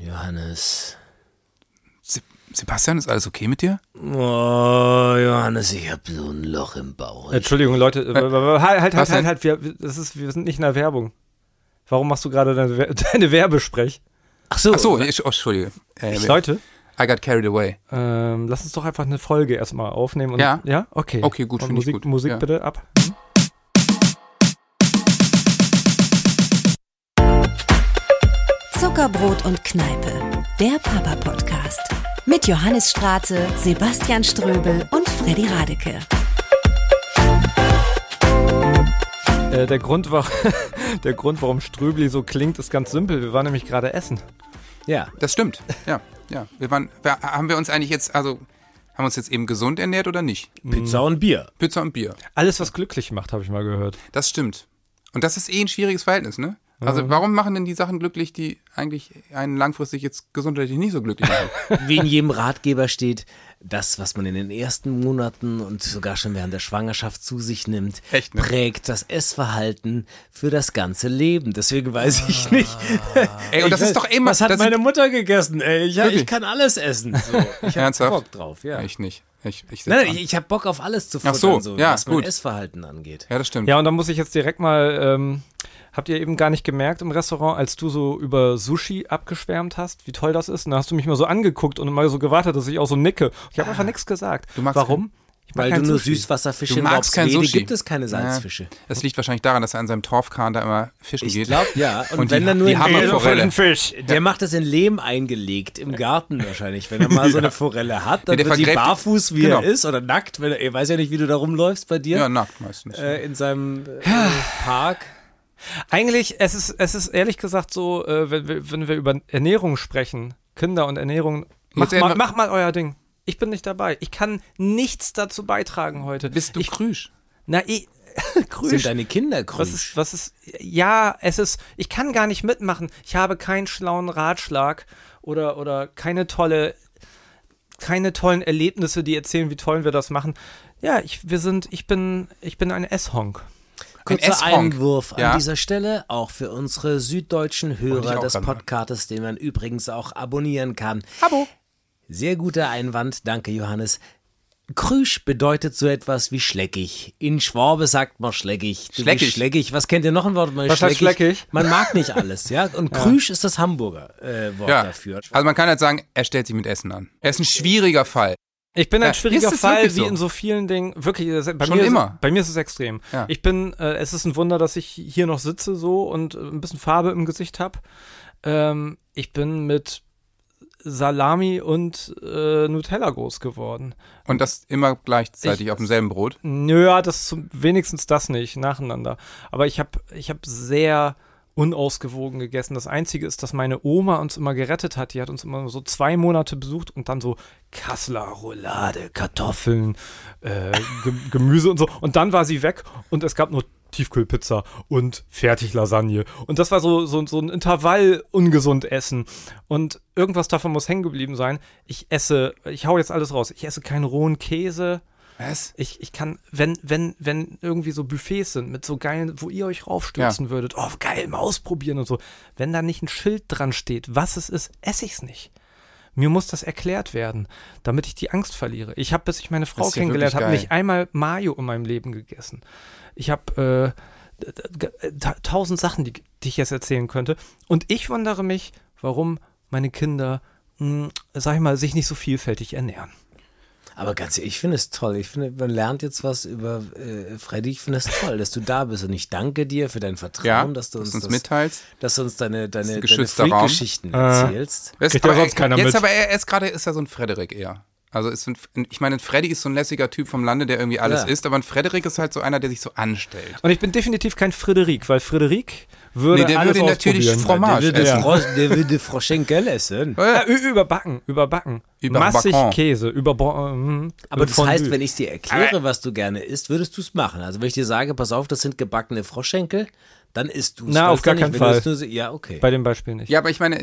Johannes. Se Sebastian, ist alles okay mit dir? Oh, Johannes, ich hab so ein Loch im Bauch. Entschuldigung, Leute. äh, halt, halt, halt, denn? halt, halt. Wir, das ist, wir sind nicht in der Werbung. Warum machst du gerade deine, Wer- deine Werbesprech? Ach so. Ach so, ich, oh, Entschuldige. Äh, Leute, I got carried away. ähm, lass uns doch einfach eine Folge erstmal aufnehmen. Und, Ja. Ja? Okay. Okay, gut, Und finde ich Musik, gut. Musik Ja. bitte ab. Zuckerbrot und Kneipe, der Papa-Podcast. Mit Johannes Strate, Sebastian Ströbel und Freddy Radeke. Äh, der, Grund, war, der Grund, warum Ströbli so klingt, ist ganz simpel. Wir waren nämlich gerade essen. Ja. Das stimmt. Ja, ja. Wir waren, wir, haben wir uns eigentlich jetzt, also, haben wir uns jetzt eben gesund ernährt oder nicht? Pizza und Bier. Pizza und Bier. Alles, was glücklich macht, habe ich mal gehört. Das stimmt. Und das ist eh ein schwieriges Verhältnis, ne? Also, warum machen denn die Sachen glücklich, die eigentlich einen langfristig jetzt gesundheitlich nicht so glücklich machen? Wie in jedem Ratgeber steht, das, was man in den ersten Monaten und sogar schon während der Schwangerschaft zu sich nimmt, Echt, ne? prägt das Essverhalten für das ganze Leben. Deswegen weiß ich nicht. Ey, und das Ich ist weiß- doch immer. Was hat meine Mutter gegessen? Ey, ich, ich kann alles essen. So. Ich hab Ernsthaft? Bock drauf, ja. Ich nicht. Ich, ich Nein, ich, ich habe Bock auf alles zu Ach futtern, so, so, ja, was mein gut. Essverhalten angeht. ja, das stimmt. Ja, und da muss ich jetzt direkt mal, ähm, habt ihr eben gar nicht gemerkt im Restaurant, als du so über Sushi abgeschwärmt hast, wie toll das ist? Und da hast du mich mal so angeguckt und mal so gewartet, dass ich auch so nicke. Ich habe einfach nichts gesagt. Du magst Warum? Ich mag Weil du nur Sushi. Süßwasserfische Du magst kein Sushi. gibt es keine Salzfische. Das liegt wahrscheinlich daran, dass er an seinem Torfkahn da immer fischen Ich geht. glaube, ja. Und, Und wenn die- dann nur die in Hammerforelle. Fisch. Der macht das in Lehm eingelegt, im Garten wahrscheinlich. Wenn er mal so eine Forelle hat, dann der wird die barfuß, wie Genau. er ist, oder nackt. Wenn er, ich weiß ja nicht, wie du da rumläufst bei dir. Ja, nackt meistens. äh, in seinem äh, Park. Eigentlich, es ist, es ist ehrlich gesagt so, äh, wenn, wir, wenn wir über Ernährung sprechen, Kinder und Ernährung, mach mal, mach mal euer Ding. Ich bin nicht dabei. Ich kann nichts dazu beitragen heute. Bist du ich, krüsch? Na, ich, Sind Krüsch. deine Kinder Was krüsch? ist, was ist, ja, es ist, ich kann gar nicht mitmachen. Ich habe keinen schlauen Ratschlag oder, oder keine tolle, keine tollen Erlebnisse, die erzählen, wie toll wir das machen. Ja, ich, wir sind, ich bin, ich bin ein S-Honk. Kurzer S-Honk. Einwurf Ja. an dieser Stelle, auch für unsere süddeutschen Hörer des. Podcasts, den man übrigens auch abonnieren kann. Abo. Sehr guter Einwand, danke Johannes. Krüsch bedeutet so etwas wie schleckig. In Schwabe sagt man schleckig. Du Schleckig. schleckig. Was kennt ihr noch ein Wort? Man Was heißt schleckig? Man mag nicht alles, ja. Und Krüsch ist das Hamburger äh, Wort Ja. dafür. Also man kann halt sagen, er stellt sich mit Essen an. Er ist ein schwieriger Fall. Ich bin ein Ja, schwieriger Fall, wie so? in so vielen Dingen. Wirklich, das- bei Schon mir immer. Ist, bei mir ist es extrem. Ja. Ich bin, äh, es ist ein Wunder, dass ich hier noch sitze so und äh, ein bisschen Farbe im Gesicht habe. Ähm, ich bin mit Salami und äh, Nutella groß geworden. Und das immer gleichzeitig Ich- auf demselben Brot. Nö, ja, das zum, wenigstens das nicht, nacheinander. Aber ich habe ich hab sehr unausgewogen gegessen. Das Einzige ist, dass meine Oma uns immer gerettet hat. Die hat uns immer so zwei Monate besucht und dann so Kasseler, Roulade, Kartoffeln, äh, Ge Gemüse und so. Und dann war sie weg und es gab nur Tiefkühlpizza und Fertiglasagne. Und das war so, so, so ein Intervall ungesund essen. Und irgendwas davon muss hängen geblieben sein. Ich esse, ich hau jetzt alles raus. Ich esse keinen rohen Käse. Was? Ich, ich kann, wenn, wenn, wenn irgendwie so Buffets sind mit so geilen, wo ihr euch raufstürzen würdet, oh geil, mal ausprobieren und so. Wenn da nicht ein Schild dran steht, was es ist, esse ich's nicht. Mir muss das erklärt werden, damit ich die Angst verliere. Ich habe, bis ich meine Frau ja kennengelernt habe, nicht einmal Mayo in meinem Leben gegessen. Ich habe äh, ta- tausend Sachen, die, die ich jetzt erzählen könnte. Und ich wundere mich, warum meine Kinder, mh, sag ich mal, sich nicht so vielfältig ernähren. Aber ganz ehrlich, ich finde es toll. Ich finde, man lernt jetzt was über äh, Freddy. Ich finde es toll, dass du da bist. Und ich danke dir für dein Vertrauen, Ja, dass du uns, uns das, mitteilst. dass du uns deine, ist deine, ein deine. Freak-Geschichten erzählst. Ist, Kriegt aber sonst er- keiner jetzt mit. aber er ist gerade ist ja so ein Frederik eher. Also ist ein, ich meine, ein Freddy ist so ein lässiger Typ vom Lande, der irgendwie alles Ja. isst, aber ein Frederik ist halt so einer, der sich so anstellt. Und ich bin definitiv kein Frederik, weil Frederik würde Nee, der alles würde natürlich. Fromage der, würde essen. Frosch, der würde Froschenkel essen. Ja, überbacken, überbacken. Über Massig Bacon. Käse, über mhm, Aber das Fondue. heißt, wenn ich dir erkläre, was du gerne isst, würdest du es machen. Also wenn ich dir sage, pass auf, das sind gebackene Froschenkel, dann isst du es. Na, auf gar keinen Fall. so- Ja, okay. bei dem Beispiel nicht. Ja, aber ich meine,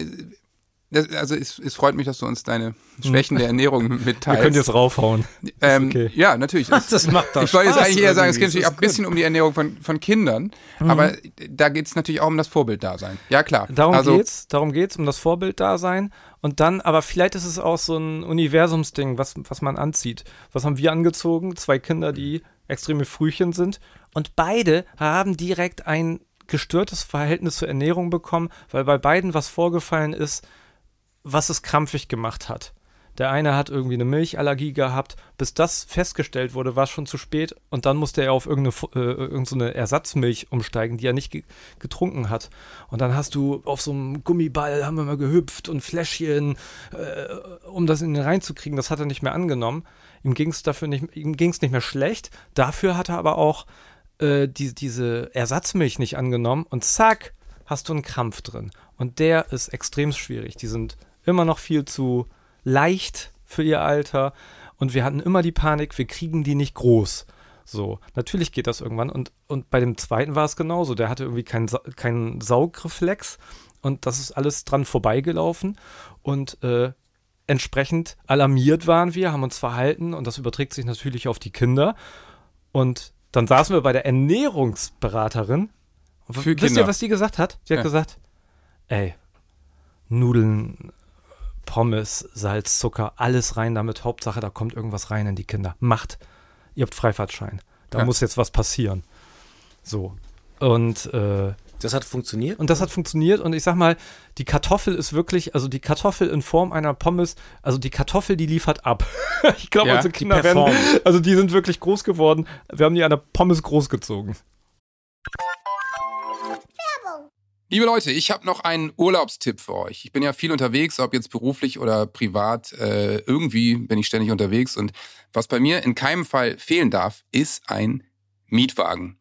Das, also es, es freut mich, dass du uns deine Schwächen der Ernährung Wir mitteilst. können jetzt raufhauen. ähm, okay. Ja, natürlich. Es- Das macht doch ich wollte jetzt eigentlich eher sagen, es geht natürlich Das auch ein bisschen um die Ernährung von, von Kindern, Mhm. aber da geht es natürlich auch um das Vorbilddasein. Ja, klar. Darum also, geht's, darum geht's, um das Vorbilddasein. Und dann, aber vielleicht ist es auch so ein Universumsding, was, was man anzieht. Was haben wir angezogen? Zwei Kinder, die extreme Frühchen sind. Und beide haben direkt ein gestörtes Verhältnis zur Ernährung bekommen, weil bei beiden was vorgefallen ist, was es krampfig gemacht hat. Der eine hat irgendwie eine Milchallergie gehabt. Bis das festgestellt wurde, war es schon zu spät. Und dann musste er auf irgendeine, äh, irgendeine Ersatzmilch umsteigen, die er nicht ge getrunken hat. Und dann hast du auf so einem Gummiball, haben wir mal gehüpft und Fläschchen, äh, um das in ihn reinzukriegen. Das hat er nicht mehr angenommen. Ihm ging es dafür nicht, nicht mehr schlecht. Dafür hat er aber auch äh, die, diese Ersatzmilch nicht angenommen. Und zack, hast du einen Krampf drin. Und der ist extrem schwierig. Die sind immer noch viel zu leicht für ihr Alter. Und wir hatten immer die Panik, wir kriegen die nicht groß. So, natürlich geht das irgendwann. Und, und bei dem zweiten war es genauso. Der hatte irgendwie keinen, Sa keinen Saugreflex. Und das ist alles dran vorbeigelaufen. Und äh, entsprechend alarmiert waren wir, haben uns verhalten. Und das überträgt sich natürlich auf die Kinder. Und dann saßen wir bei der Ernährungsberaterin. Und Für wisst Kinder. ihr, was die gesagt hat? Die hat Ja. gesagt, ey, Nudeln, Pommes, Salz, Zucker, alles rein damit. Hauptsache, da kommt irgendwas rein in die Kinder. Macht, ihr habt Freifahrtschein. Da Ja. muss jetzt was passieren. So. Und, äh, Das hat funktioniert. und das hat funktioniert. Und ich sag mal, die Kartoffel ist wirklich, also die Kartoffel in Form einer Pommes, also die Kartoffel, die liefert ab. ich glaube, Ja, unsere Kinder werden, also die sind wirklich groß geworden. Wir haben die an der Pommes großgezogen. Liebe Leute, ich habe noch einen Urlaubstipp für euch. Ich bin ja viel unterwegs, ob jetzt beruflich oder privat. Äh, irgendwie bin ich ständig unterwegs. Und was bei mir in keinem Fall fehlen darf, ist ein Mietwagen.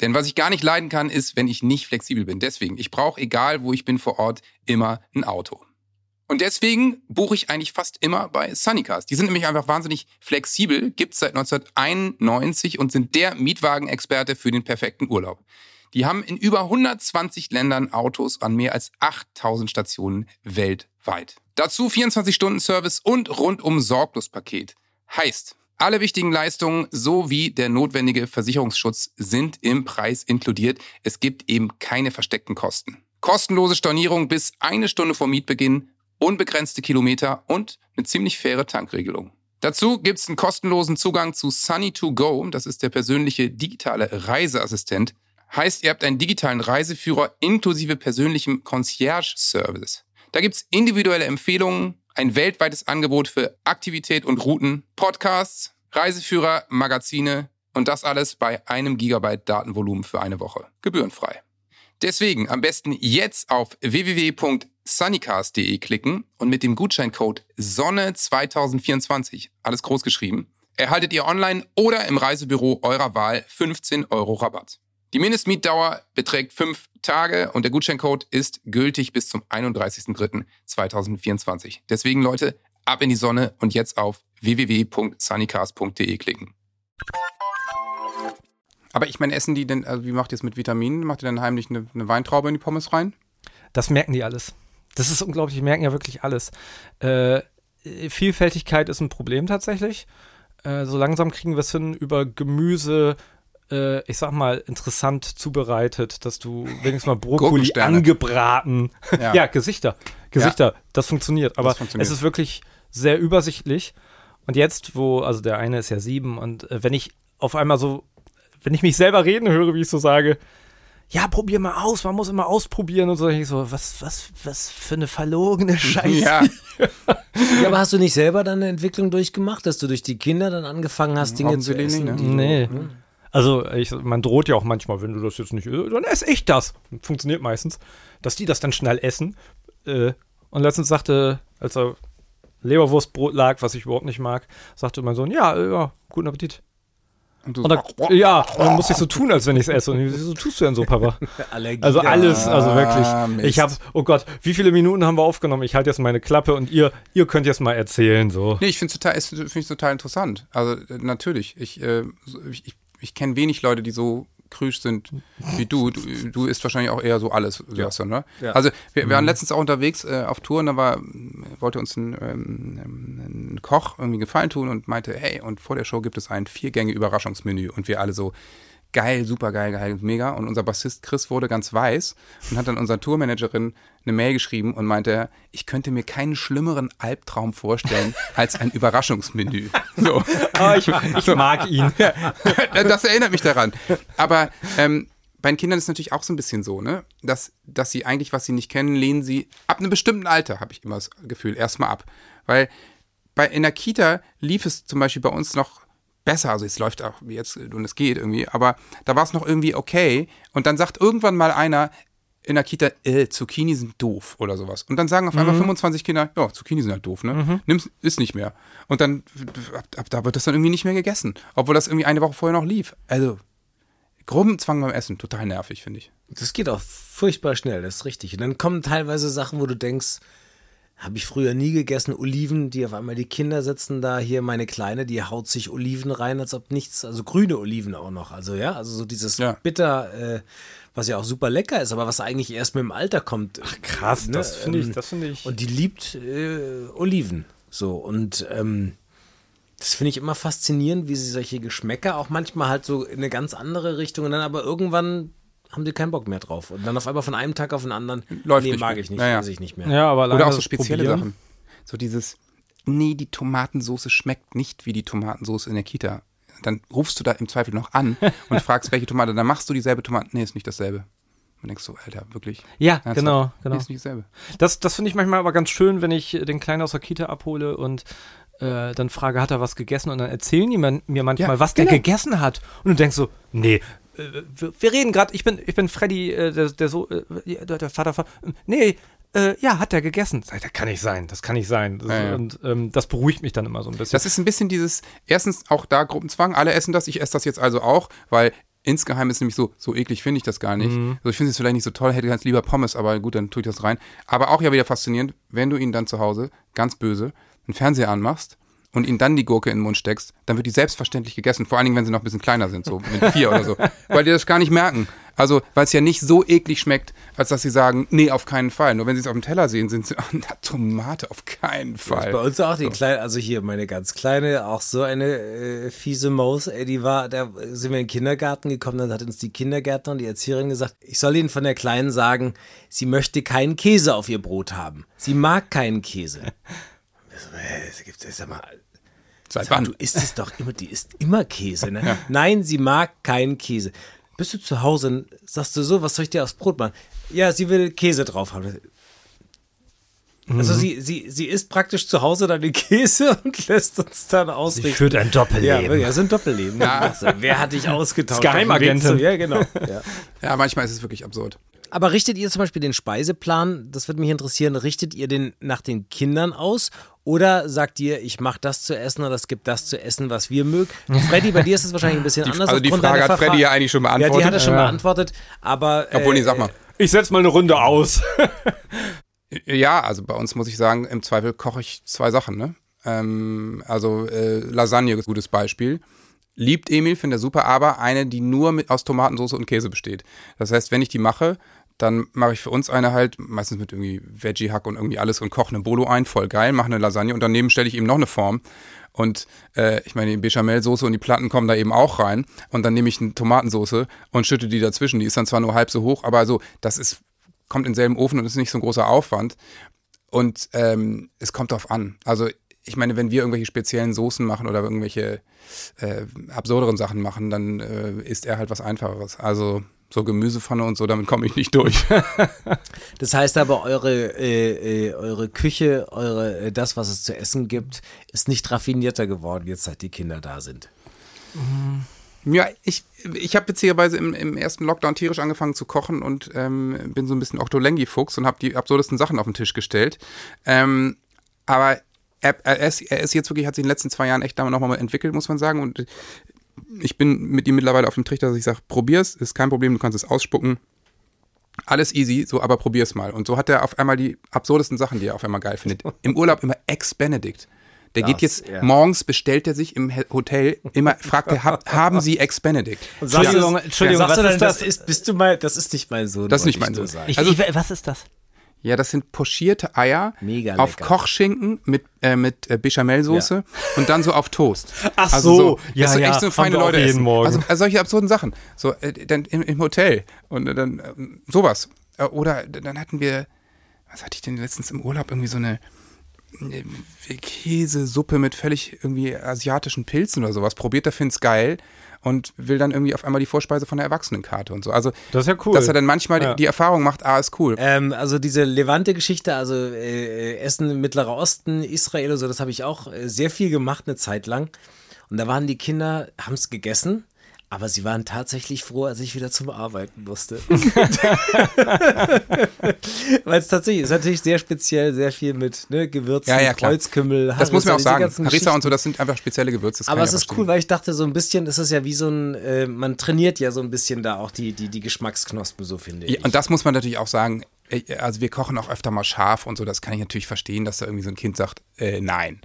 Denn was ich gar nicht leiden kann, ist, wenn ich nicht flexibel bin. Deswegen, ich brauche, egal wo ich bin vor Ort, immer ein Auto. Und deswegen buche ich eigentlich fast immer bei Sunnycars. Die sind nämlich einfach wahnsinnig flexibel, gibt's seit 1991 und sind der Mietwagenexperte für den perfekten Urlaub. Die haben in über 120 Ländern Autos an mehr als 8000 Stationen weltweit. Dazu 24-Stunden-Service und rundum Sorglospaket. Heißt, alle wichtigen Leistungen sowie der notwendige Versicherungsschutz sind im Preis inkludiert. Es gibt eben keine versteckten Kosten. Kostenlose Stornierung bis eine Stunde vor Mietbeginn, unbegrenzte Kilometer und eine ziemlich faire Tankregelung. Dazu gibt's einen kostenlosen Zugang zu Sunny2Go. Das ist der persönliche digitale Reiseassistent. Heißt, ihr habt einen digitalen Reiseführer inklusive persönlichem Concierge-Service. Da gibt's individuelle Empfehlungen, ein weltweites Angebot für Aktivität und Routen, Podcasts, Reiseführer, Magazine und das alles bei einem Gigabyte Datenvolumen für eine Woche. Gebührenfrei. Deswegen am besten jetzt auf www.sunnycast.de klicken und mit dem Gutscheincode SONNE2024, alles groß geschrieben, erhaltet ihr online oder im Reisebüro eurer Wahl 15 Euro Rabatt. Die Mindestmietdauer beträgt fünf Tage und der Gutscheincode ist gültig bis zum 31.03.2024. Deswegen Leute, ab in die Sonne und jetzt auf www.sunnycast.de klicken. Aber ich meine, essen die denn, also wie macht ihr es mit Vitaminen? Macht ihr dann heimlich eine, eine Weintraube in die Pommes rein? Das merken die alles. Das ist unglaublich, die merken ja wirklich alles. Äh, Vielfältigkeit ist ein Problem tatsächlich. Äh, so langsam kriegen wir es hin, über Gemüse, äh, ich sag mal, interessant zubereitet, dass du wenigstens mal Brokkoli angebraten. Ja. Ja, Gesichter. Gesichter, das funktioniert. Aber Das funktioniert. es ist wirklich sehr übersichtlich. Und jetzt, wo, also der eine ist ja sieben, und äh, wenn ich auf einmal so, wenn ich mich selber reden höre, wie ich so sage, ja, probier mal aus, man muss immer ausprobieren und so, ich so, was, was, was für eine verlogene Scheiße. Ja, Ja, aber hast du nicht selber dann eine Entwicklung durchgemacht, dass du durch die Kinder dann angefangen hast, Dinge zu essen? nicht, du- Nee. Also, ich, man droht ja auch manchmal, wenn du das jetzt nicht, isst, dann esse ich das. Funktioniert meistens, dass die das dann schnell essen. Äh, und letztens sagte, als er Leberwurstbrot lag, was ich überhaupt nicht mag, sagte mein Sohn, ja, äh, ja, guten Appetit. und du Und dann, ja, und dann musste ich so tun, als wenn ich es esse. Und ich, so tust du denn so, Papa? Allergie. Also alles, also Ah, wirklich. Mist. Ich habe, oh Gott, wie viele Minuten haben wir aufgenommen? Ich halte jetzt meine Klappe und ihr, ihr könnt jetzt mal erzählen, so. Nee, ich finde es total, find total interessant. Also äh, natürlich, ich, äh, ich, ich, ich kenne wenig Leute, die so krüsch sind wie du. Du, du isst wahrscheinlich auch eher so alles, Sebastian, ne? Ja. Also wir, wir waren letztens auch unterwegs äh, auf Tour und da war, wollte uns ein, ähm, ein Koch irgendwie Gefallen tun und meinte, hey, und vor der Show gibt es ein Viergänge-Überraschungsmenü und wir alle so, geil, super geil, geil, mega. Und unser Bassist Chris wurde ganz weiß und hat dann unserer Tourmanagerin eine Mail geschrieben und meinte, ich könnte mir keinen schlimmeren Albtraum vorstellen als ein Überraschungsmenü. So. Ah, ich, ich mag ihn. das erinnert mich daran. Aber ähm, bei den Kindern ist es natürlich auch so ein bisschen so, ne? Dass, dass sie eigentlich, was sie nicht kennen, lehnen sie ab einem bestimmten Alter, habe ich immer das Gefühl, erstmal ab. Weil bei, in der Kita lief es zum Beispiel bei uns noch besser. Also es läuft auch wie jetzt und es geht irgendwie, aber da war es noch irgendwie okay. Und dann sagt irgendwann mal einer in der Kita, äh, Zucchini sind doof oder sowas. Und dann sagen auf einmal 25 Kinder, ja, Zucchini sind halt doof, ne? Nimm's, ist nicht mehr. Und dann, ab, ab da wird das dann irgendwie nicht mehr gegessen. Obwohl das irgendwie eine Woche vorher noch lief. Also, Gruppenzwang beim Essen, total nervig, finde ich. Das geht auch furchtbar schnell, das ist richtig. Und dann kommen teilweise Sachen, wo du denkst, habe ich früher nie gegessen, Oliven, die auf einmal die Kinder sitzen da, hier meine Kleine, die haut sich Oliven rein, als ob nichts, also grüne Oliven auch noch, also ja, also so dieses Ja. bitter, äh, was ja auch super lecker ist, aber was eigentlich erst mit dem Alter kommt. Ach krass, das finde ich- das finde ich- Und die liebt äh, Oliven, so und ähm, das finde ich immer faszinierend, wie sie solche Geschmäcker auch manchmal halt so in eine ganz andere Richtung und dann aber irgendwann haben sie keinen Bock mehr drauf. Und dann auf einmal von einem Tag auf den anderen, Läuft nee, nicht mag mehr. ich nicht, Naja. weiß ich nicht mehr. Ja, aber Oder auch so spezielle Probieren. Sachen. So dieses, nee, die Tomatensoße schmeckt nicht wie die Tomatensoße in der Kita. Dann rufst du da im Zweifel noch an und fragst, welche Tomate. Dann machst du dieselbe Tomate. Nee, ist nicht dasselbe. Und denkst so, Alter, wirklich? Ja, Ernsthaft? genau, genau. Nee, ist nicht dasselbe. Das, das finde ich manchmal aber ganz schön, wenn ich den Kleinen aus der Kita abhole und äh, dann frage, hat er was gegessen? Und dann erzählen die man, mir manchmal, Ja, was der genau. gegessen hat. Und du denkst so, nee, wir, wir reden gerade, ich bin, ich bin Freddy, äh, der, der, so, äh, der, Vater von, nee, äh, ja, hat er gegessen. Das kann nicht sein, das kann nicht sein. Das, Ja, ja. Und ähm, das beruhigt mich dann immer so ein bisschen. Das ist ein bisschen dieses, erstens auch da Gruppenzwang, alle essen das, ich esse das jetzt also auch, weil insgeheim ist nämlich so, so eklig finde ich das gar nicht. Also ich finde es vielleicht nicht so toll, hätte ganz lieber Pommes, aber gut, dann tue ich das rein. Aber auch ja wieder faszinierend, wenn du ihn dann zu Hause, ganz böse, einen Fernseher anmachst und ihnen dann die Gurke in den Mund steckst, dann wird die selbstverständlich gegessen, vor allen Dingen, wenn sie noch ein bisschen kleiner sind, so mit vier oder so, weil die das gar nicht merken. Also, weil es ja nicht so eklig schmeckt, als dass sie sagen, nee, auf keinen Fall. Nur wenn sie es auf dem Teller sehen, sind sie, oh, na, Tomate, auf keinen Fall. bei uns auch die kleine, also hier meine ganz kleine, auch so eine äh, fiese Maus, ey, die war, da sind wir in den Kindergarten gekommen, dann hat uns die Kindergärtnerin, die Erzieherin gesagt, ich soll ihnen von der Kleinen sagen, sie möchte keinen Käse auf ihr Brot haben. Sie mag keinen Käse. Das gibt's- Sag mal, Seit Sag, wann? du isst es doch immer, die isst immer Käse, ne? Nein, sie mag keinen Käse. Bist du zu Hause, sagst du so, was soll ich dir aufs Brot machen? Ja, sie will Käse drauf haben. Also sie, sie, sie isst praktisch zu Hause dann den Käse und lässt uns dann Sie ausrichten. führt ein ja, Doppelleben. ja, so ein Doppelleben. Ja. Wer hat dich ausgetauscht? Geheimagentin. Ja, genau. Ja. Ja, manchmal ist es wirklich absurd. Aber richtet ihr zum Beispiel den Speiseplan, das würde mich interessieren, richtet ihr den nach den Kindern aus oder sagt ihr, ich mache das zu essen oder es gibt das zu essen, was wir mögen? Freddy, bei dir ist es wahrscheinlich ein bisschen Die, anders. also die Frage hat Freddy ja eigentlich schon Ja, beantwortet. die hat er schon Ja. beantwortet, aber Obwohl, nee, äh, sag mal. Ich setz mal eine Runde aus. Ja, also bei uns muss ich sagen, im Zweifel koche ich zwei Sachen, ne? Ähm, also äh, Lasagne ist ein gutes Beispiel. Liebt Emil, finde er super, aber eine, die nur mit, aus Tomatensauce und Käse besteht. Das heißt, wenn ich die mache, dann mache ich für uns eine halt, meistens mit irgendwie Veggie-Hack und irgendwie alles und koche eine Bolo ein, voll geil, mache eine Lasagne und daneben stelle ich eben noch eine Form. Und äh, ich meine, die Bechamelsoße und die Platten kommen da eben auch rein. Und dann nehme ich eine Tomatensoße und schütte die dazwischen. Die ist dann zwar nur halb so hoch, aber also das ist, kommt in denselben Ofen und ist nicht so ein großer Aufwand. Und ähm, es kommt darauf an. Also ich meine, wenn wir irgendwelche speziellen Soßen machen oder irgendwelche äh, absurderen Sachen machen, dann äh, isst er halt was Einfacheres. Also so Gemüsepfanne und so, damit komme ich nicht durch. das heißt aber, eure, äh, äh, eure Küche, eure, äh, das, was es zu essen gibt, ist nicht raffinierter geworden, jetzt seit die Kinder da sind. Ja, ich, ich habe witzigerweise im, im ersten Lockdown tierisch angefangen zu kochen und ähm, bin so ein bisschen Octolengi-Fuchs und habe die absurdesten Sachen auf den Tisch gestellt. Ähm, aber er, er, ist, er ist jetzt wirklich, hat sich in den letzten zwei Jahren echt nochmal mal entwickelt, muss man sagen. Und ich bin mit ihm mittlerweile auf dem Trichter, dass ich sage, probier's, ist kein Problem, du kannst es ausspucken. Alles easy, so, aber probier's mal. Und so hat er auf einmal die absurdesten Sachen, die er auf einmal geil findet. Im Urlaub immer Ex-Benedict. Der geht Das, jetzt ja. morgens, bestellt er sich im Hotel, immer fragt er, hab, haben Sie Ex-Benedict? Entschuldigung, du- Entschuldigung, du was ist das? das ist, bist du mal, das ist nicht mein Sohn. Das ist nicht mein Sohn. Ich, Also- ich, was ist das? Ja, das sind pochierte Eier Mega auf lecker. Kochschinken mit, äh, mit äh, Bechamelsoße und dann so auf Toast. Ach also so, ja, das ja, echt so feine Leute jeden essen. Morgen. Also, also solche absurden Sachen. So, äh, dann im, im Hotel und äh, dann ähm, sowas. Äh, oder dann hatten wir, was hatte ich denn letztens im Urlaub? Irgendwie so eine eine Käsesuppe mit völlig irgendwie asiatischen Pilzen oder sowas. Probiert er, find's geil und will dann irgendwie auf einmal die Vorspeise von der Erwachsenenkarte und so. Also, Das ist ja cool. dass er dann manchmal Ja. die, die Erfahrung macht, ah, ist cool. Ähm, also diese Levante-Geschichte, also äh, Essen, Mittlerer Osten, Israel und so, das habe ich auch äh, sehr viel gemacht eine Zeit lang. Und da waren die Kinder, haben es gegessen, aber sie waren tatsächlich froh, als ich wieder zum Arbeiten musste. Weil es tatsächlich ist natürlich sehr speziell, sehr viel mit ne, Gewürzen, Ja, ja. Kreuzkümmel, Das muss man auch sagen. Harissa und so, das sind einfach spezielle Gewürze. Aber es ja ist verstehen. cool, weil ich dachte, so ein bisschen, das ist ja wie so ein, äh, man trainiert ja so ein bisschen da auch die, die, die Geschmacksknospen, so finde ich. Und das muss man natürlich auch sagen. äh, Also wir kochen auch öfter mal scharf und so. Das kann ich natürlich verstehen, dass da irgendwie so ein Kind sagt, äh, nein.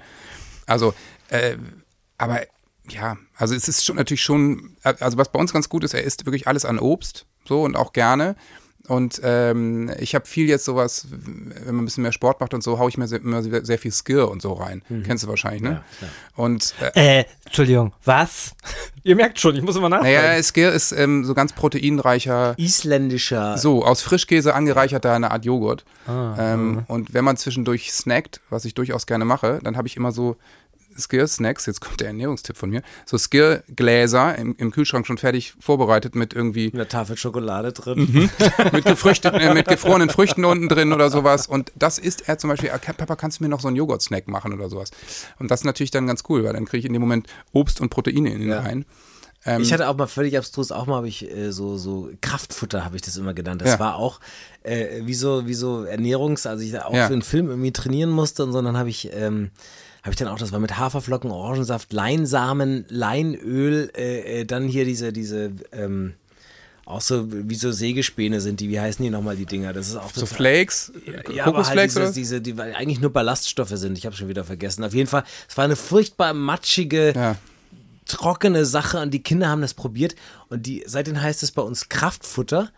Also, äh, aber ja, also es ist schon natürlich schon, also was bei uns ganz gut ist, er isst wirklich alles an Obst, so und auch gerne. Und ähm, ich habe viel jetzt sowas, wenn man ein bisschen mehr Sport macht und so, haue ich mir sehr, immer sehr, sehr viel Skir und so rein. Kennst du wahrscheinlich, ne? Und äh, Äh, Entschuldigung, was? Ihr merkt schon, ich muss immer nachfragen. naja, Skir ist ähm, so ganz proteinreicher Isländischer So, aus Frischkäse angereicherter eine Art Joghurt. Ah, ähm, und wenn man zwischendurch snackt, was ich durchaus gerne mache, dann habe ich immer so Skir-Snacks, jetzt kommt der Ernährungstipp von mir, so Skir-Gläser im, im Kühlschrank schon fertig vorbereitet mit irgendwie, mit einer Tafel Schokolade drin. Mhm. mit, äh, mit gefrorenen Früchten unten drin oder sowas. Und das isst er zum Beispiel, "Ah, Papa, kannst du mir noch so einen Joghurt-Snack machen oder sowas? Und das ist natürlich dann ganz cool, weil dann kriege ich in dem Moment Obst und Proteine in ihn Ja. rein. Ähm, Ich hatte auch mal völlig abstrus, auch mal habe ich äh, so, so Kraftfutter, habe ich das immer genannt. Das Ja. war auch äh, wie, so, wie so Ernährungs-, also ich da auch Ja. für einen Film irgendwie trainieren musste und so, dann habe ich, ähm, habe ich dann auch, das war mit Haferflocken, Orangensaft, Leinsamen, Leinöl, äh, äh, dann hier diese, diese, ähm, auch so wie so Sägespäne sind die, wie heißen die nochmal die Dinger? Das ist auch so Flakes, ja, aber halt Kokosflakes diese, diese, die eigentlich nur Ballaststoffe sind. Ich habe schon wieder vergessen. Auf jeden Fall, es war eine furchtbar matschige, Ja. trockene Sache und die Kinder haben das probiert und die, seitdem heißt es bei uns Kraftfutter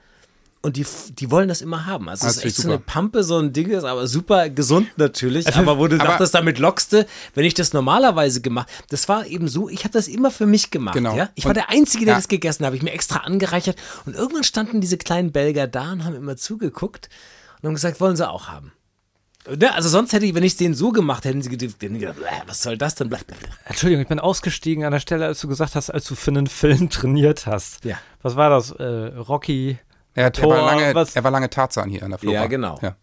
und die, die wollen das immer haben. Also Das es ist echt so eine. Pampe, so ein Ding ist aber super gesund natürlich, aber wo du aber- dachtest, damit lockste, wenn ich das normalerweise gemacht, das war eben so, ich habe das immer für mich gemacht, Genau. ja. Ich war Und- der Einzige, der ja. das gegessen hat, habe ich mir extra angereichert und irgendwann standen diese kleinen Belgier da und haben immer zugeguckt und haben gesagt, wollen sie auch haben. Ne? Also sonst hätte ich, wenn ich es denen so gemacht hätte, hätten sie gedacht, hätten die gedacht, "Bäh, was soll das denn? Entschuldigung, ich bin ausgestiegen an der Stelle, als du gesagt hast, als du für einen Film trainiert hast. Ja. Was war das? Äh, Rocky? Er, er, Thor, war lange, was- er war lange Tarzan hier an der Flora. Ja, genau. Ja.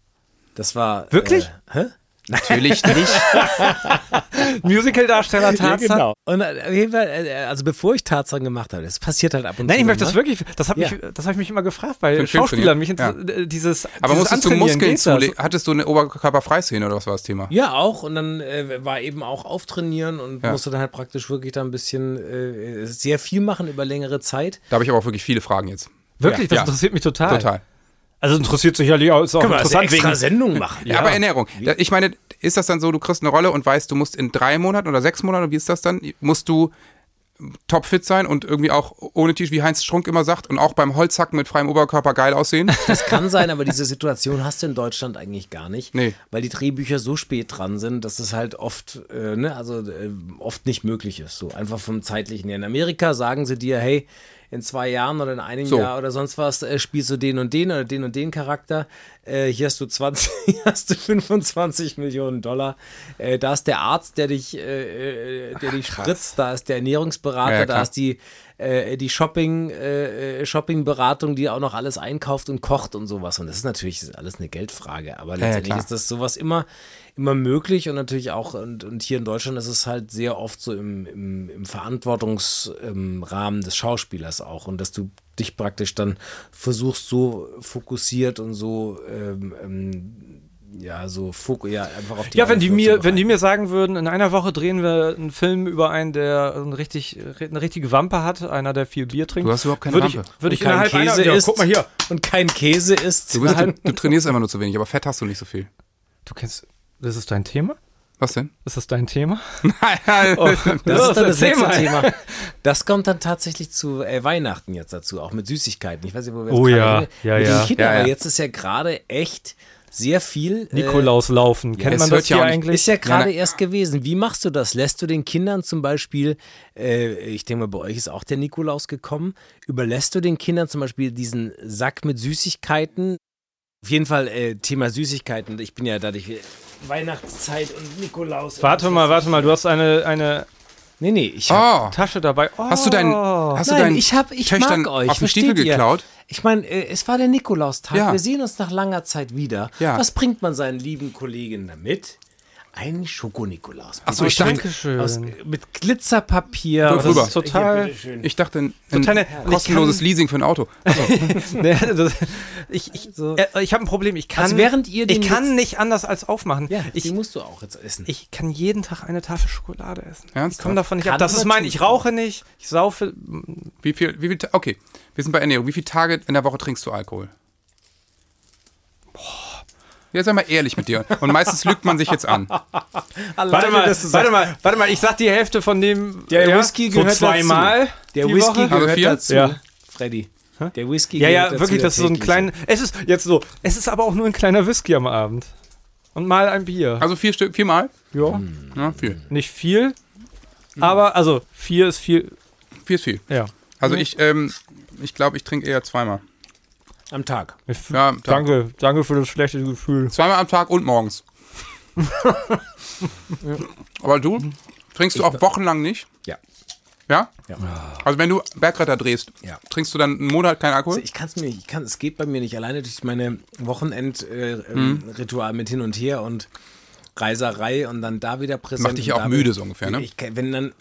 Das war. Wirklich? Äh, hä? Natürlich nicht. Musicaldarsteller Tarzan? Und äh, auf jeden Fall, äh, also bevor ich Tarzan gemacht habe, das passiert halt ab und Nein, zu. ich möchte das wirklich, das habe Ja. ich, das hab ich mich immer gefragt, weil Schauspieler, mich inter- äh, dieses Aber dieses musstest du Muskeln zulegen? Hattest du eine Oberkörperfreiszene oder was war das Thema? Ja, auch. Und dann äh, war eben auch auftrainieren und Ja. musste dann halt praktisch wirklich da ein bisschen äh, sehr viel machen über längere Zeit. Da habe ich aber auch wirklich viele Fragen jetzt. Wirklich, das Ja. interessiert mich total. Total. Also interessiert sicherlich auch, ist auch interessant wegen, Sendung machen. Ja. aber Ernährung. Ich meine, ist das dann so, du kriegst eine Rolle und weißt, du musst in drei Monaten oder sechs Monaten, wie ist das dann, musst du topfit sein und irgendwie auch ohne Tisch, wie Heinz Strunk immer sagt, und auch beim Holzhacken mit freiem Oberkörper geil aussehen? Das kann sein, aber diese Situation hast du in Deutschland eigentlich gar nicht. Nee. Weil die Drehbücher so spät dran sind, dass es halt oft, äh, ne, also äh, oft nicht möglich ist. So einfach vom zeitlichen her. In Amerika sagen sie dir, hey, in zwei Jahren oder in einem So. Jahr oder sonst was äh, spielst du den und den oder den und den Charakter. Äh, hier hast du 20, hier hast du 25 Millionen Dollar. Äh, da ist der Arzt, der dich, äh, äh, der dich spritzt, da ist der Ernährungsberater, Ja, da ist die äh, die Shopping, äh, äh, Shopping-Beratung, die auch noch alles einkauft und kocht und sowas. Und das ist natürlich alles eine Geldfrage. Aber ja, letztendlich klar. ist das sowas immer, immer möglich und natürlich auch, und, und hier in Deutschland ist es halt sehr oft so im, im, im Verantwortungsrahmen des Schauspielers auch. Und dass du dich praktisch dann versuchst, so fokussiert und so ähm, ähm, ja, so Fokus, ja, einfach auf die Ja, wenn die mir, wenn die mir sagen würden, in einer Woche drehen wir einen Film über einen, der eine, richtig, eine richtige Wampe hat, einer, der viel Bier trinkt. Du hast überhaupt keine würde ich, Wampe. würde ich Und kein innerhalb einer, Käse ja, isst. guck mal hier. Und kein Käse ist. Du, bist, du, du trainierst einfach nur zu wenig, aber Fett hast du nicht so viel. Du kennst, das ist dein Thema? Was denn? Ist das dein Thema? Nein, Oh, Das ist dann das nächste. Thema. Das kommt dann tatsächlich zu äh, Weihnachten jetzt dazu, auch mit Süßigkeiten. Ich weiß nicht, wo wir jetzt Oh gerade ja, ja, mit ja. den Kindern, Ja, ja. aber jetzt ist ja gerade echt sehr viel. äh, Nikolaus laufen. Kennt es man das ja eigentlich? Ist ja gerade erst gewesen. Wie machst du das? Lässt du den Kindern zum Beispiel, äh, ich denke mal, bei euch ist auch der Nikolaus gekommen, überlässt du den Kindern zum Beispiel diesen Sack mit Süßigkeiten? Auf jeden Fall äh, Thema Süßigkeiten. Ich bin ja dadurch äh, Weihnachtszeit und Nikolaus. Warte mal, warte mal, du hast eine, eine Nee, nee, ich hab, Oh, Tasche dabei. Oh. hast du deinen, hast du Nein, deinen ich hab, ich Töchtern mag euch. auf den Stiefel ihr? geklaut? Ich meine, äh, es war der Nikolaustag. Ja. Wir sehen uns nach langer Zeit wieder. Ja. Was bringt man seinen lieben Kollegen damit? Ein Schoko-Nikolaus. Ach so, ich dachte-. Aus, mit Glitzerpapier. Das ist total- Hier. Ich dachte, ein, ein Total. Und ich kostenloses kann- Leasing für ein Auto. Nee, das, ich ich, So. äh, ich habe ein Problem. Ich kann, Also während ihr ich kann jetzt- nicht anders als aufmachen. ja, ich, die musst du auch jetzt essen. ich kann jeden Tag eine Tafel Schokolade essen. Ich Ernsthaft? komme davon nicht Kann ab. Das ist mein. Ich rauche nicht. Ich saufe. Wie viel, wie viel, okay, wir sind bei Ernährung. Wie viele Tage in der Woche trinkst du Alkohol? Boah. Ja, sei mal ehrlich mit dir. Und meistens lügt man sich jetzt an. Warte mal, warte mal, warte mal. Ich sag die Hälfte von dem. Der ja, Whisky so gehört zweimal. dazu. Der die Whisky Woche. Also gehört vier? dazu. Ja. Freddy. Der Whisky Ja, gehört ja, dazu, wirklich. Das ist so ein kleiner. Es ist jetzt so. Es ist aber auch nur ein kleiner Whisky am Abend. Und mal ein Bier. Also vier Stück, viermal? ja. Ja, viel. Nicht viel. Aber also vier ist viel. Vier ist viel. Ja. Also ich, ähm, ich glaube, ich trinke eher zweimal. Am Tag. Ich, Ja, am Tag. danke, danke für das schlechte Gefühl. Zweimal am Tag und morgens. Aber du, trinkst du auch wochenlang nicht? Ja. Ja? Ja. Also wenn du Bergretter drehst, Ja. trinkst du dann einen Monat keinen Alkohol? Also ich kann es mir, ich kann, es geht bei mir nicht alleine durch meine Wochenendritual äh, Mhm. ähm, Ritual mit hin und her und Reiserei und dann da wieder präsent. Macht dich ja auch müde so ungefähr, ne? Ich, wenn dann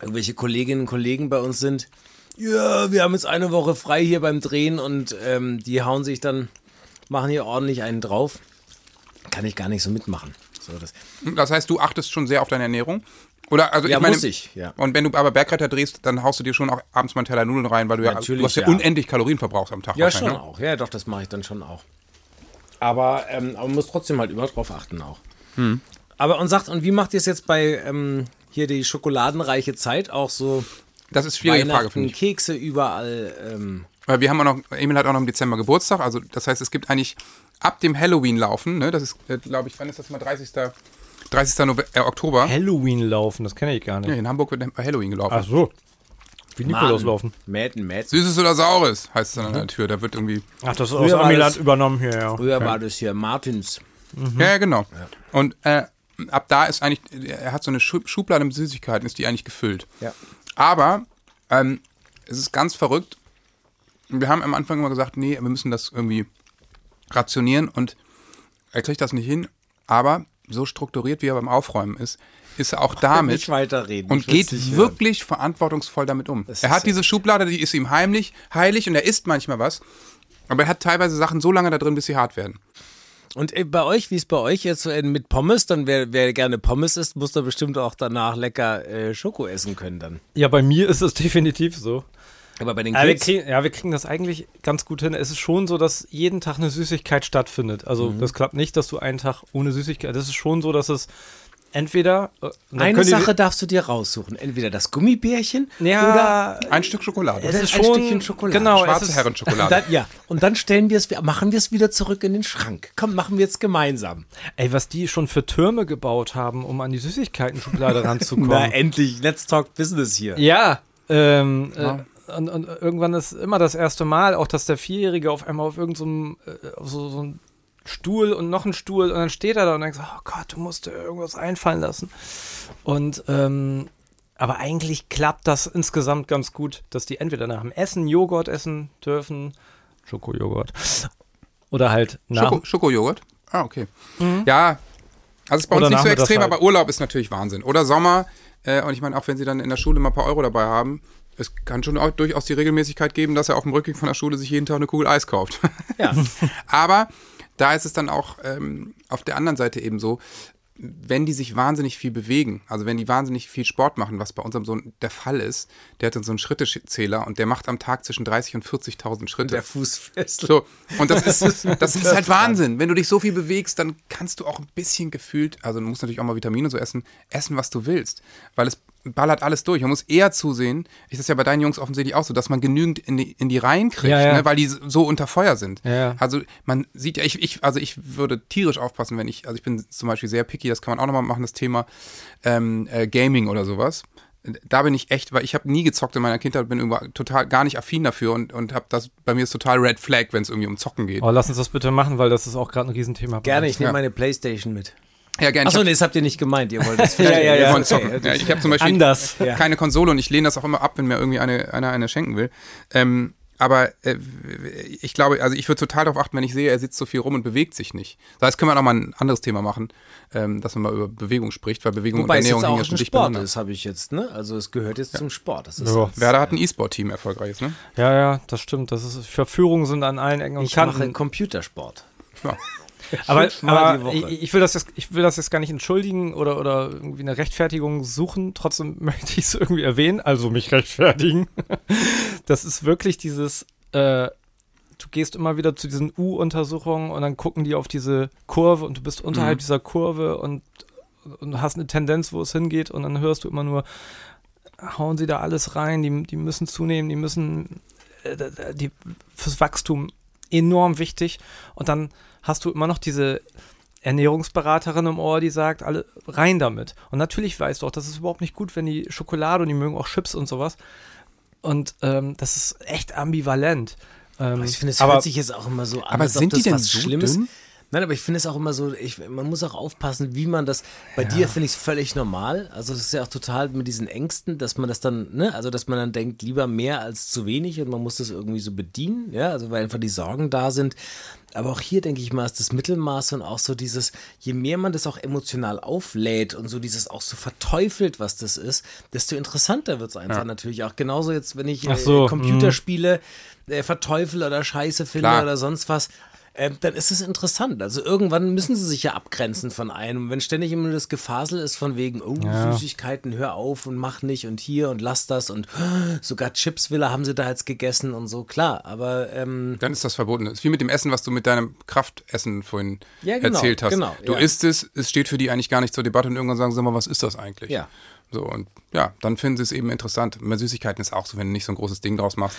irgendwelche Kolleginnen und Kollegen bei uns sind, ja, wir haben jetzt eine Woche frei hier beim Drehen und ähm, die hauen sich dann, machen hier ordentlich einen drauf, kann ich gar nicht so mitmachen. So, das, Das heißt, du achtest schon sehr auf deine Ernährung? Oder, also ja, ich meine, muss ich, ja. Und wenn du aber Bergretter drehst, dann haust du dir schon auch abends mal einen Teller Nudeln rein, weil du ja, Natürlich, du hast ja, ja. unendlich Kalorien verbrauchst am Tag. Ja, schon ne? auch. Ja, doch, das mache ich dann schon auch. Aber, ähm, aber man muss trotzdem halt immer drauf achten auch. Hm. Aber und sagt, und wie macht ihr es jetzt bei ähm, hier die schokoladenreiche Zeit auch so Das ist schwierige Frage, Weihnachten, finde ich. Kekse überall? Ähm, Weil wir haben auch noch, Emil hat auch noch im Dezember Geburtstag, also das heißt, es gibt eigentlich ab dem Halloween laufen, ne, das ist, glaube ich, wann ist das mal 30. 30. Nove äh, Oktober. Halloween laufen, das kenne ich gar nicht. Ja, in Hamburg wird Halloween gelaufen. Ach so. Wie Nikolaus laufen. Mäden, Mäden. Süßes oder Saures heißt es dann an der Tür. Da wird irgendwie. Ach, das ist Früher aus Amiland das- übernommen hier, ja. Früher war das hier Martins. Ja, ja, genau. Und äh, ab da ist eigentlich, er hat so eine Schub- Schublade mit Süßigkeiten, ist die eigentlich gefüllt. Ja. Aber ähm, es ist ganz verrückt. Wir haben am Anfang immer gesagt, nee, wir müssen das irgendwie rationieren und er kriegt das nicht hin. Aber so strukturiert, wie er beim Aufräumen ist, ist er auch damit und geht nicht hören. wirklich verantwortungsvoll damit um. Das Er hat diese Schublade, die ist ihm heimlich, heilig und er isst manchmal was. Aber er hat teilweise Sachen so lange da drin, bis sie hart werden. Und äh, bei euch, wie es bei euch jetzt so äh, mit Pommes, dann wer, wer gerne Pommes isst, muss da bestimmt auch danach lecker äh, Schoko essen können dann. Ja, bei mir ist es definitiv so. Aber bei den Ja wir, Kids, kriegen, ja, wir kriegen das eigentlich ganz gut hin. Es ist schon so, dass jeden Tag eine Süßigkeit stattfindet. Also Mhm. das klappt nicht, dass du einen Tag ohne Süßigkeit. Das ist schon so, dass es entweder äh, eine Sache darfst du dir raussuchen. Entweder das Gummibärchen ja, Ein Stück Schokolade. es oder ist ein schon Stückchen Schokolade. Genau, Schwarze Herrenschokolade. Dann, ja, und dann stellen wir es, machen wir es wieder zurück in den Schrank. Komm, machen wir es gemeinsam. Ey, was die schon für Türme gebaut haben, um an die Süßigkeiten-Schublade ranzukommen. Na, endlich, let's talk business hier. Ja, ähm, Äh, und, und irgendwann ist immer das erste Mal, auch dass der Vierjährige auf einmal auf irgendeinem äh, auf so, so einen Stuhl und noch einen Stuhl und dann steht er da und denkt, so, oh Gott, du musst dir irgendwas einfallen lassen. Und ähm, aber eigentlich klappt das insgesamt ganz gut, dass die entweder nach dem Essen Joghurt essen dürfen, Schokojoghurt, oder halt nach Schoko, Schokojoghurt? Ah, okay. Ja, also es ist bei Oder uns nicht so extrem, halt. aber Urlaub ist natürlich Wahnsinn. Oder Sommer. Äh, und ich meine, auch wenn sie dann in der Schule mal ein paar Euro dabei haben, es kann schon auch durchaus die Regelmäßigkeit geben, dass er auf dem Rückweg von der Schule sich jeden Tag eine Kugel Eis kauft. Ja. Aber da ist es dann auch ähm, auf der anderen Seite eben so, wenn die sich wahnsinnig viel bewegen, also wenn die wahnsinnig viel Sport machen, was bei unserem Sohn der Fall ist, der hat dann so einen Schrittezähler und der macht am Tag zwischen 30 und 40.000 Schritte. Der Fuß fest. So, und das ist, das ist halt Wahnsinn. Wenn du dich so viel bewegst, dann kannst du auch ein bisschen gefühlt, also du musst natürlich auch mal Vitamine so essen, essen, was du willst. Weil es ballert alles durch. Man muss eher zusehen, ist das ja bei deinen Jungs offensichtlich auch so, dass man genügend in die, in die Reihen kriegt, Ja, ja. Ne, weil die so unter Feuer sind. Ja, ja. Also man sieht ja, ich, ich, also ich würde tierisch aufpassen, wenn ich, also ich bin zum Beispiel sehr picky, das kann man auch nochmal machen, das Thema ähm, äh, Gaming oder sowas. Da bin ich echt, weil ich habe nie gezockt in meiner Kindheit, bin irgendwo total gar nicht affin dafür und, und habe das, bei mir ist total Red Flag, wenn es irgendwie um Zocken geht. Oh, lass uns das bitte machen, weil das ist auch gerade ein Riesenthema. Gerne, ich nehme Ja. meine Playstation mit. Ja, gerne. Achso, Ich nee, das habt ihr nicht gemeint. Ihr wollt das Ja, ja, ja. Okay, zocken. okay. Ja, ich habe zum Beispiel Anders. Ja. keine Konsole und ich lehne das auch immer ab, wenn mir irgendwie eine, einer eine schenken will. Ähm, aber äh, ich glaube, also ich würde total darauf achten, wenn ich sehe, er sitzt so viel rum und bewegt sich nicht. Das heißt, können wir noch mal ein anderes Thema machen, ähm, dass man mal über Bewegung spricht, weil Bewegung Wobei und es Ernährung hängen ja schon dicht Sport beieinander. ist, habe ich jetzt, ne? Also es gehört jetzt zum Sport. Das ist Ja. jetzt- Werder hat ein E-Sport-Team erfolgreiches, ne? Ja, ja, das stimmt. Das ist Verführungen sind an allen Ecken und ich mache Kanten. Computersport. Ja. Aber, aber ich, will das jetzt, ich will das jetzt gar nicht entschuldigen oder, oder irgendwie eine Rechtfertigung suchen. Trotzdem möchte ich es irgendwie erwähnen, also mich rechtfertigen. Das ist wirklich dieses, äh, du gehst immer wieder zu diesen U-Untersuchungen und dann gucken die auf diese Kurve und du bist unterhalb Mhm. dieser Kurve und, und hast eine Tendenz, wo es hingeht und dann hörst du immer nur, hauen sie da alles rein, die, die müssen zunehmen, die müssen äh, die, fürs Wachstum enorm wichtig. Und dann hast du immer noch diese Ernährungsberaterin im Ohr, die sagt, alle rein damit. Und natürlich weißt du auch, das ist überhaupt nicht gut, wenn die Schokolade und die mögen auch Chips und sowas. Und ähm, das ist echt ambivalent. Ähm, Ich finde, es aber hört sich jetzt auch immer so an, Aber als ob sind das die denn was so Schlimmes dünn? Nein, aber ich finde es auch immer so, ich, man muss auch aufpassen, wie man das, bei dir finde ich es völlig normal, also das ist ja auch total mit diesen Ängsten, dass man das dann, ne, also dass man dann denkt, lieber mehr als zu wenig und man muss das irgendwie so bedienen, ja, also weil einfach die Sorgen da sind, aber auch hier denke ich mal, ist das Mittelmaß und auch so dieses, je mehr man das auch emotional auflädt und so dieses auch so verteufelt, was das ist, desto interessanter wird es einfach natürlich auch. Genauso jetzt, wenn ich äh, so, Computerspiele äh, verteufel oder scheiße finde oder sonst was, ähm, dann ist es interessant. Also irgendwann müssen sie sich ja abgrenzen von einem. Wenn ständig immer nur das Gefasel ist von wegen, oh, Ja. Süßigkeiten, hör auf und mach nicht und hier und lass das und sogar Chipswille haben sie da jetzt gegessen und so, klar. Aber ähm, Dann ist das verboten. Das ist wie mit dem Essen, was du mit deinem Kraftessen vorhin Ja, genau, erzählt hast. genau, du ja. isst es, es steht für die eigentlich gar nicht zur Debatte und irgendwann sagen sie mal, was ist das eigentlich? Ja. So, und ja, dann finden sie es eben interessant. Bei Süßigkeiten ist auch so, wenn du nicht so ein großes Ding draus machst.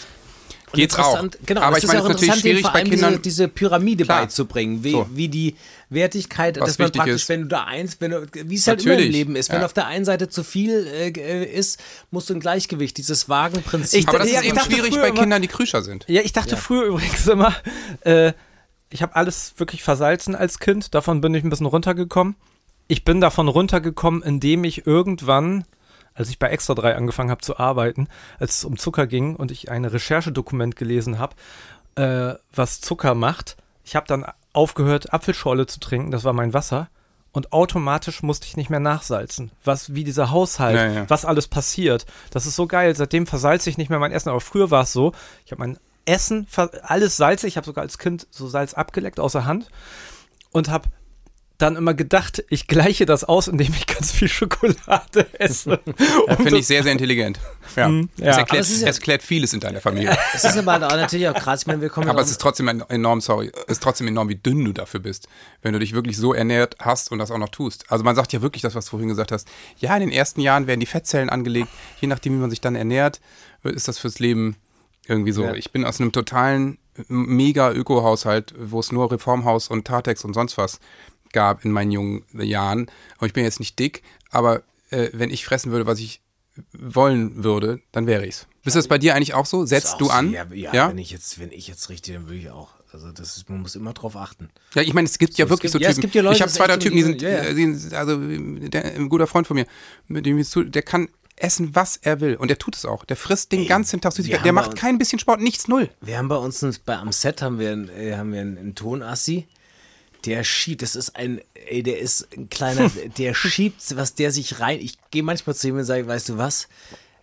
Geht's auch. Genau, Aber es ich ist meine, ja auch es ist natürlich schwierig vor bei Kindern. diese, diese Pyramide Klar. beizubringen, wie, So. wie die Wertigkeit, Was dass man praktisch, ist. wenn du da eins, wenn du, wie es halt immer im Natürlich, Leben ist, wenn ja. auf der einen Seite zu viel äh, ist, musst du ein Gleichgewicht, dieses Wagenprinzip. Ich- aber das Ja, ist eben schwierig bei immer- Kindern, die Krüscher sind. Ja, ich dachte früher übrigens immer, äh, ich habe alles wirklich versalzen als Kind. Davon bin ich ein bisschen runtergekommen. Ich bin davon runtergekommen, indem ich irgendwann, als ich bei Extra 3 angefangen habe zu arbeiten, als es um Zucker ging und ich ein Recherchedokument gelesen habe, äh, was Zucker macht. Ich habe dann aufgehört, Apfelschorle zu trinken, das war mein Wasser. Und automatisch musste ich nicht mehr nachsalzen. Was, wie dieser Haushalt, Ja, ja. was alles passiert. Das ist so geil. Seitdem versalze ich nicht mehr mein Essen. Aber früher war es so, ich habe mein Essen, alles salzig. Ich habe sogar als Kind so Salz abgeleckt aus der Hand und habe dann immer gedacht, ich gleiche das aus, indem ich ganz viel Schokolade esse. Ja, Finde ich sehr, sehr intelligent. Ja. ja. Es, erklärt, es ja- es erklärt vieles in deiner Familie. Es ist aber auch natürlich auch krass, ich meine, wir kommen Aber es ist trotzdem enorm, sorry, es ist trotzdem enorm, wie dünn du dafür bist, wenn du dich wirklich so ernährt hast und das auch noch tust. Also man sagt ja wirklich das, was du vorhin gesagt hast. Ja, in den ersten Jahren werden die Fettzellen angelegt, je nachdem, wie man sich dann ernährt, ist das fürs Leben irgendwie so. Ja. Ich bin aus einem totalen mega Öko-Haushalt, wo es nur Reformhaus und Tartex und sonst was gab in meinen jungen Jahren. Und ich bin jetzt nicht dick, aber äh, wenn ich fressen würde, was ich wollen würde, dann wäre ich's. Ist das bei dir eigentlich auch so? Setzt auch du so, an? Ja, ja, ja? Wenn, ich jetzt, wenn ich jetzt richtig, dann würde ich auch. Also das ist, man muss immer drauf achten. Ja, ich meine, es gibt ja es wirklich gibt- so ja, es Typen. gibt ja Leute, ich habe zwei, so Typen, die sind, ja, ja. also der, ein guter Freund von mir, mit dem ich zu, der kann essen, was er will. Und der tut es auch. Der frisst den ganzen Tag haben Der macht uns- kein bisschen Sport, nichts, null. Wir haben bei uns bei, am Set haben wir, äh, haben wir einen, einen Tonassi, der schiebt, das ist ein, ey, der ist ein kleiner, der schiebt, was der sich rein, ich gehe manchmal zu ihm und sage, weißt du was,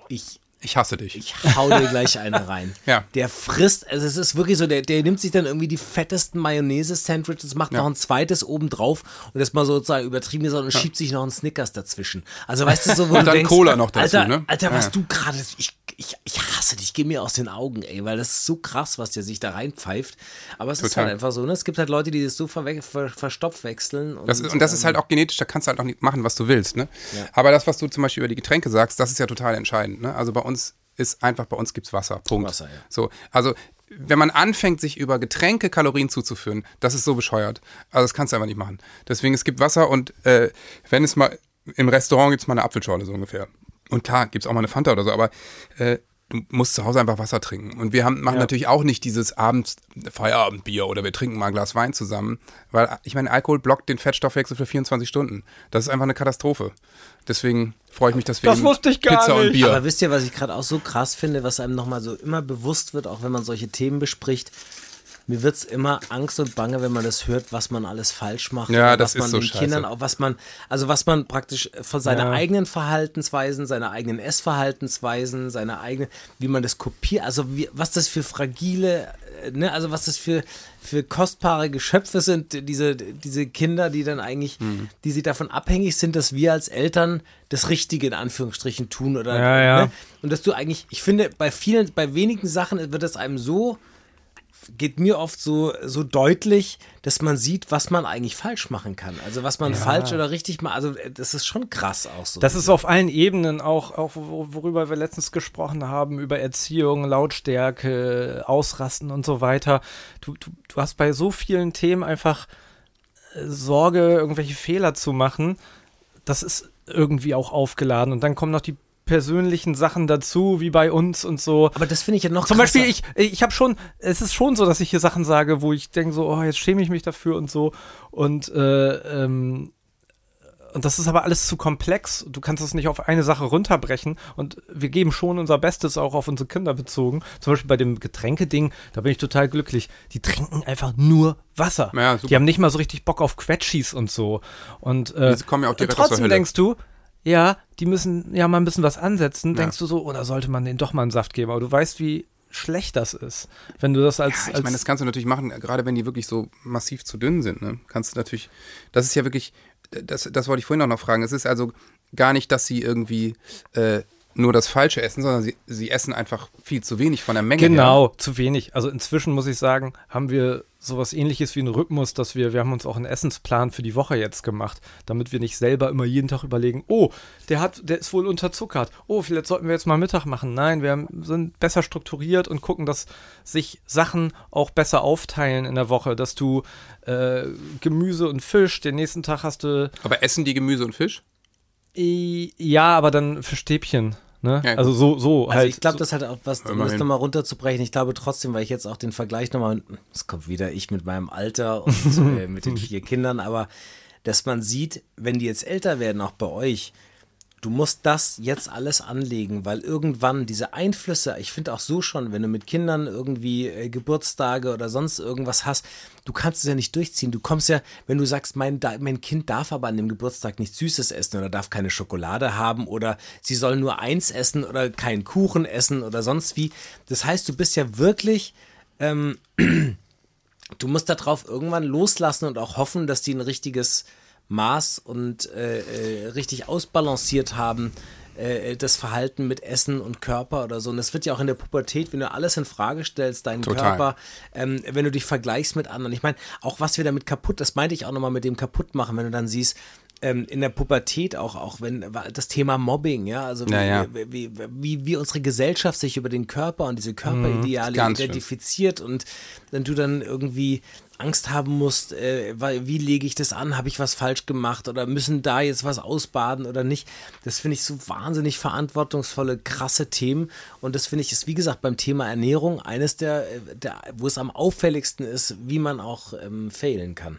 ich Ich hasse dich. Ich hau dir gleich eine rein. Ja. Der frisst, also es ist wirklich so, der, der nimmt sich dann irgendwie die fettesten Mayonnaise-Sandwiches, macht Ja. noch ein zweites oben drauf und das mal sozusagen übertrieben gesagt und schiebt sich noch einen Snickers dazwischen. Also weißt du so, wo Und du dann denkst, Cola noch dazu, Alter, ne? Alter, was Ja. du gerade, ich, ich, ich hasse dich, geh mir aus den Augen, ey, weil das ist so krass, was der sich da reinpfeift. Aber es ist Total. halt einfach so, ne? Es gibt halt Leute, die das so verwe ver verstopft wechseln. Und, Das ist, und das ist ähm, halt auch genetisch, da kannst du halt auch nicht machen, was du willst. Ne? Ja. Aber das, was du zum Beispiel über die Getränke sagst, das ist ja total entscheidend. Ne? Also bei uns ist einfach, bei uns gibt's Wasser. Punkt. Wasser, ja. So, also wenn man anfängt, sich über Getränke Kalorien zuzuführen, das ist so bescheuert. Also das kannst du einfach nicht machen. Deswegen, es gibt Wasser und äh, wenn es mal im Restaurant gibt's mal eine Apfelschorle so ungefähr. Und klar, gibt's auch mal eine Fanta oder so, aber äh, du musst zu Hause einfach Wasser trinken. Und wir haben, machen natürlich auch nicht dieses Abends Feierabendbier oder wir trinken mal ein Glas Wein zusammen, weil ich meine, Alkohol blockt den Fettstoffwechsel für 24 Stunden. Das ist einfach eine Katastrophe. Deswegen freue ich mich, dass wir Das eben wusste ich gar Pizza und nicht. Bier. Aber wisst ihr, was ich gerade auch so krass finde, was einem nochmal so immer bewusst wird, auch wenn man solche Themen bespricht? Mir wird's immer Angst und Bange, wenn man das hört, was man alles falsch macht. Ja, das was man ist so den scheiße. Kindern auch, was man, also was man praktisch von seiner Ja. eigenen Verhaltensweisen, seiner eigenen Essverhaltensweisen, seiner eigenen, wie man das kopiert, also wie, was das für fragile, äh, ne, also was das für, für kostbare Geschöpfe sind, diese, diese Kinder, die dann eigentlich, Mhm. die sie davon abhängig sind, dass wir als Eltern das Richtige in Anführungsstrichen tun oder Ja, ja. Ne? Und dass du eigentlich, ich finde, bei vielen, bei wenigen Sachen wird es einem so, geht mir oft so, so deutlich, dass man sieht, was man eigentlich falsch machen kann. Also was man falsch oder richtig macht. Also äh, das ist schon krass auch so. Das ist auf allen Ebenen auch, auch wo- worüber wir letztens gesprochen haben, über Erziehung, Lautstärke, Ausrasten und so weiter. Du, du, du hast bei so vielen Themen einfach äh, Sorge, irgendwelche Fehler zu machen. Das ist irgendwie auch aufgeladen. Und dann kommen noch die persönlichen Sachen dazu, wie bei uns und so. Aber das finde ich ja noch Zum krasser. Beispiel, ich, ich habe schon, es ist schon so, dass ich hier Sachen sage, wo ich denke so, oh, jetzt schäme ich mich dafür und so. Und, äh, ähm, und das ist aber alles zu komplex. Du kannst es nicht auf eine Sache runterbrechen. Und wir geben schon unser Bestes auch auf unsere Kinder bezogen. Zum Beispiel bei dem Getränkeding, da bin ich total glücklich. Die trinken einfach nur Wasser. Ja, die haben nicht mal so richtig Bock auf Quetschis und so. Und äh, Die kommen ja auch direkt aus der trotzdem Hölle. denkst du, ja, die müssen ja mal ein bisschen was ansetzen. Denkst du so, oder sollte man denen doch mal einen Saft geben? Aber du weißt, wie schlecht das ist, wenn du das als, Ja, ich meine, das kannst du natürlich machen, gerade wenn die wirklich so massiv zu dünn sind. Ne? Kannst du natürlich, das ist ja wirklich, das, das wollte ich vorhin auch noch fragen. Es ist also gar nicht, dass sie irgendwie äh, nur das Falsche essen, sondern sie, sie essen einfach viel zu wenig von der Menge. Her. Genau, zu wenig. Also inzwischen muss ich sagen, haben wir sowas ähnliches wie einen Rhythmus, dass wir, wir haben uns auch einen Essensplan für die Woche jetzt gemacht, damit wir nicht selber immer jeden Tag überlegen, oh, der hat, der ist wohl unterzuckert. Oh, vielleicht sollten wir jetzt mal Mittag machen. Nein, wir sind besser strukturiert und gucken, dass sich Sachen auch besser aufteilen in der Woche, dass du äh, Gemüse und Fisch, den nächsten Tag hast du Aber essen die Gemüse und Fisch? Ja, aber dann für Stäbchen. Ne? Ja, also so, so Also halt. ich glaube, das hat auch was, um das nochmal runterzubrechen. Ich glaube trotzdem, weil ich jetzt auch den Vergleich nochmal, es kommt wieder ich mit meinem Alter und äh, mit den vier Kindern, aber dass man sieht, wenn die jetzt älter werden, auch bei euch, du musst das jetzt alles anlegen, weil irgendwann diese Einflüsse, ich finde auch so schon, wenn du mit Kindern irgendwie äh, Geburtstage oder sonst irgendwas hast, du kannst es ja nicht durchziehen. Du kommst ja, wenn du sagst, mein, mein Kind darf aber an dem Geburtstag nichts Süßes essen oder darf keine Schokolade haben oder sie soll nur eins essen oder keinen Kuchen essen oder sonst wie. Das heißt, du bist ja wirklich ähm, du musst darauf irgendwann loslassen und auch hoffen, dass die ein richtiges Maß und äh, äh, richtig ausbalanciert haben, äh, das Verhalten mit Essen und Körper oder so. Und das wird ja auch in der Pubertät, wenn du alles in Frage stellst, deinen Total. Körper, ähm, wenn du dich vergleichst mit anderen. Ich meine, auch was wir damit kaputt, das meinte ich auch nochmal mit dem kaputt machen, wenn du dann siehst, ähm, in der Pubertät auch, auch wenn das Thema Mobbing, ja, also wie, Ja, ja. Wie, wie, wie, unsere Gesellschaft sich über den Körper und diese Körperideale schlimm. identifiziert und wenn du dann irgendwie Angst haben musst, äh, wie lege ich das an, habe ich was falsch gemacht oder müssen da jetzt was ausbaden oder nicht. Das finde ich so wahnsinnig verantwortungsvolle, krasse Themen und das finde ich ist, wie gesagt, beim Thema Ernährung eines der, äh, der wo es am auffälligsten ist, wie man auch ähm, failen kann.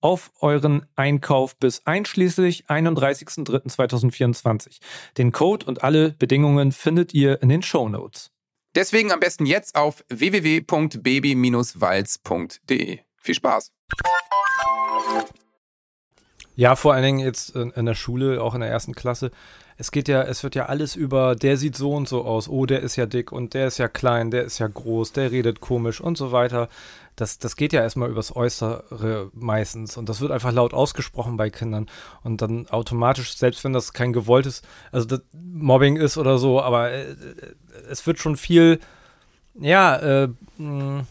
auf euren Einkauf bis einschließlich 31.03.2024. Den Code und alle Bedingungen findet ihr in den Show Notes. Deswegen am besten jetzt auf www.baby-walz.de. Viel Spaß. Ja, vor allen Dingen jetzt in, in der Schule, auch in der ersten Klasse. Es geht ja, es wird ja alles über, der sieht so und so aus, oh, der ist ja dick und der ist ja klein, der ist ja groß, der redet komisch und so weiter. Das, das geht ja erstmal übers Äußere meistens und das wird einfach laut ausgesprochen bei Kindern und dann automatisch, selbst wenn das kein gewolltes, also das Mobbing ist oder so, aber äh, es wird schon viel, ja, äh, mh,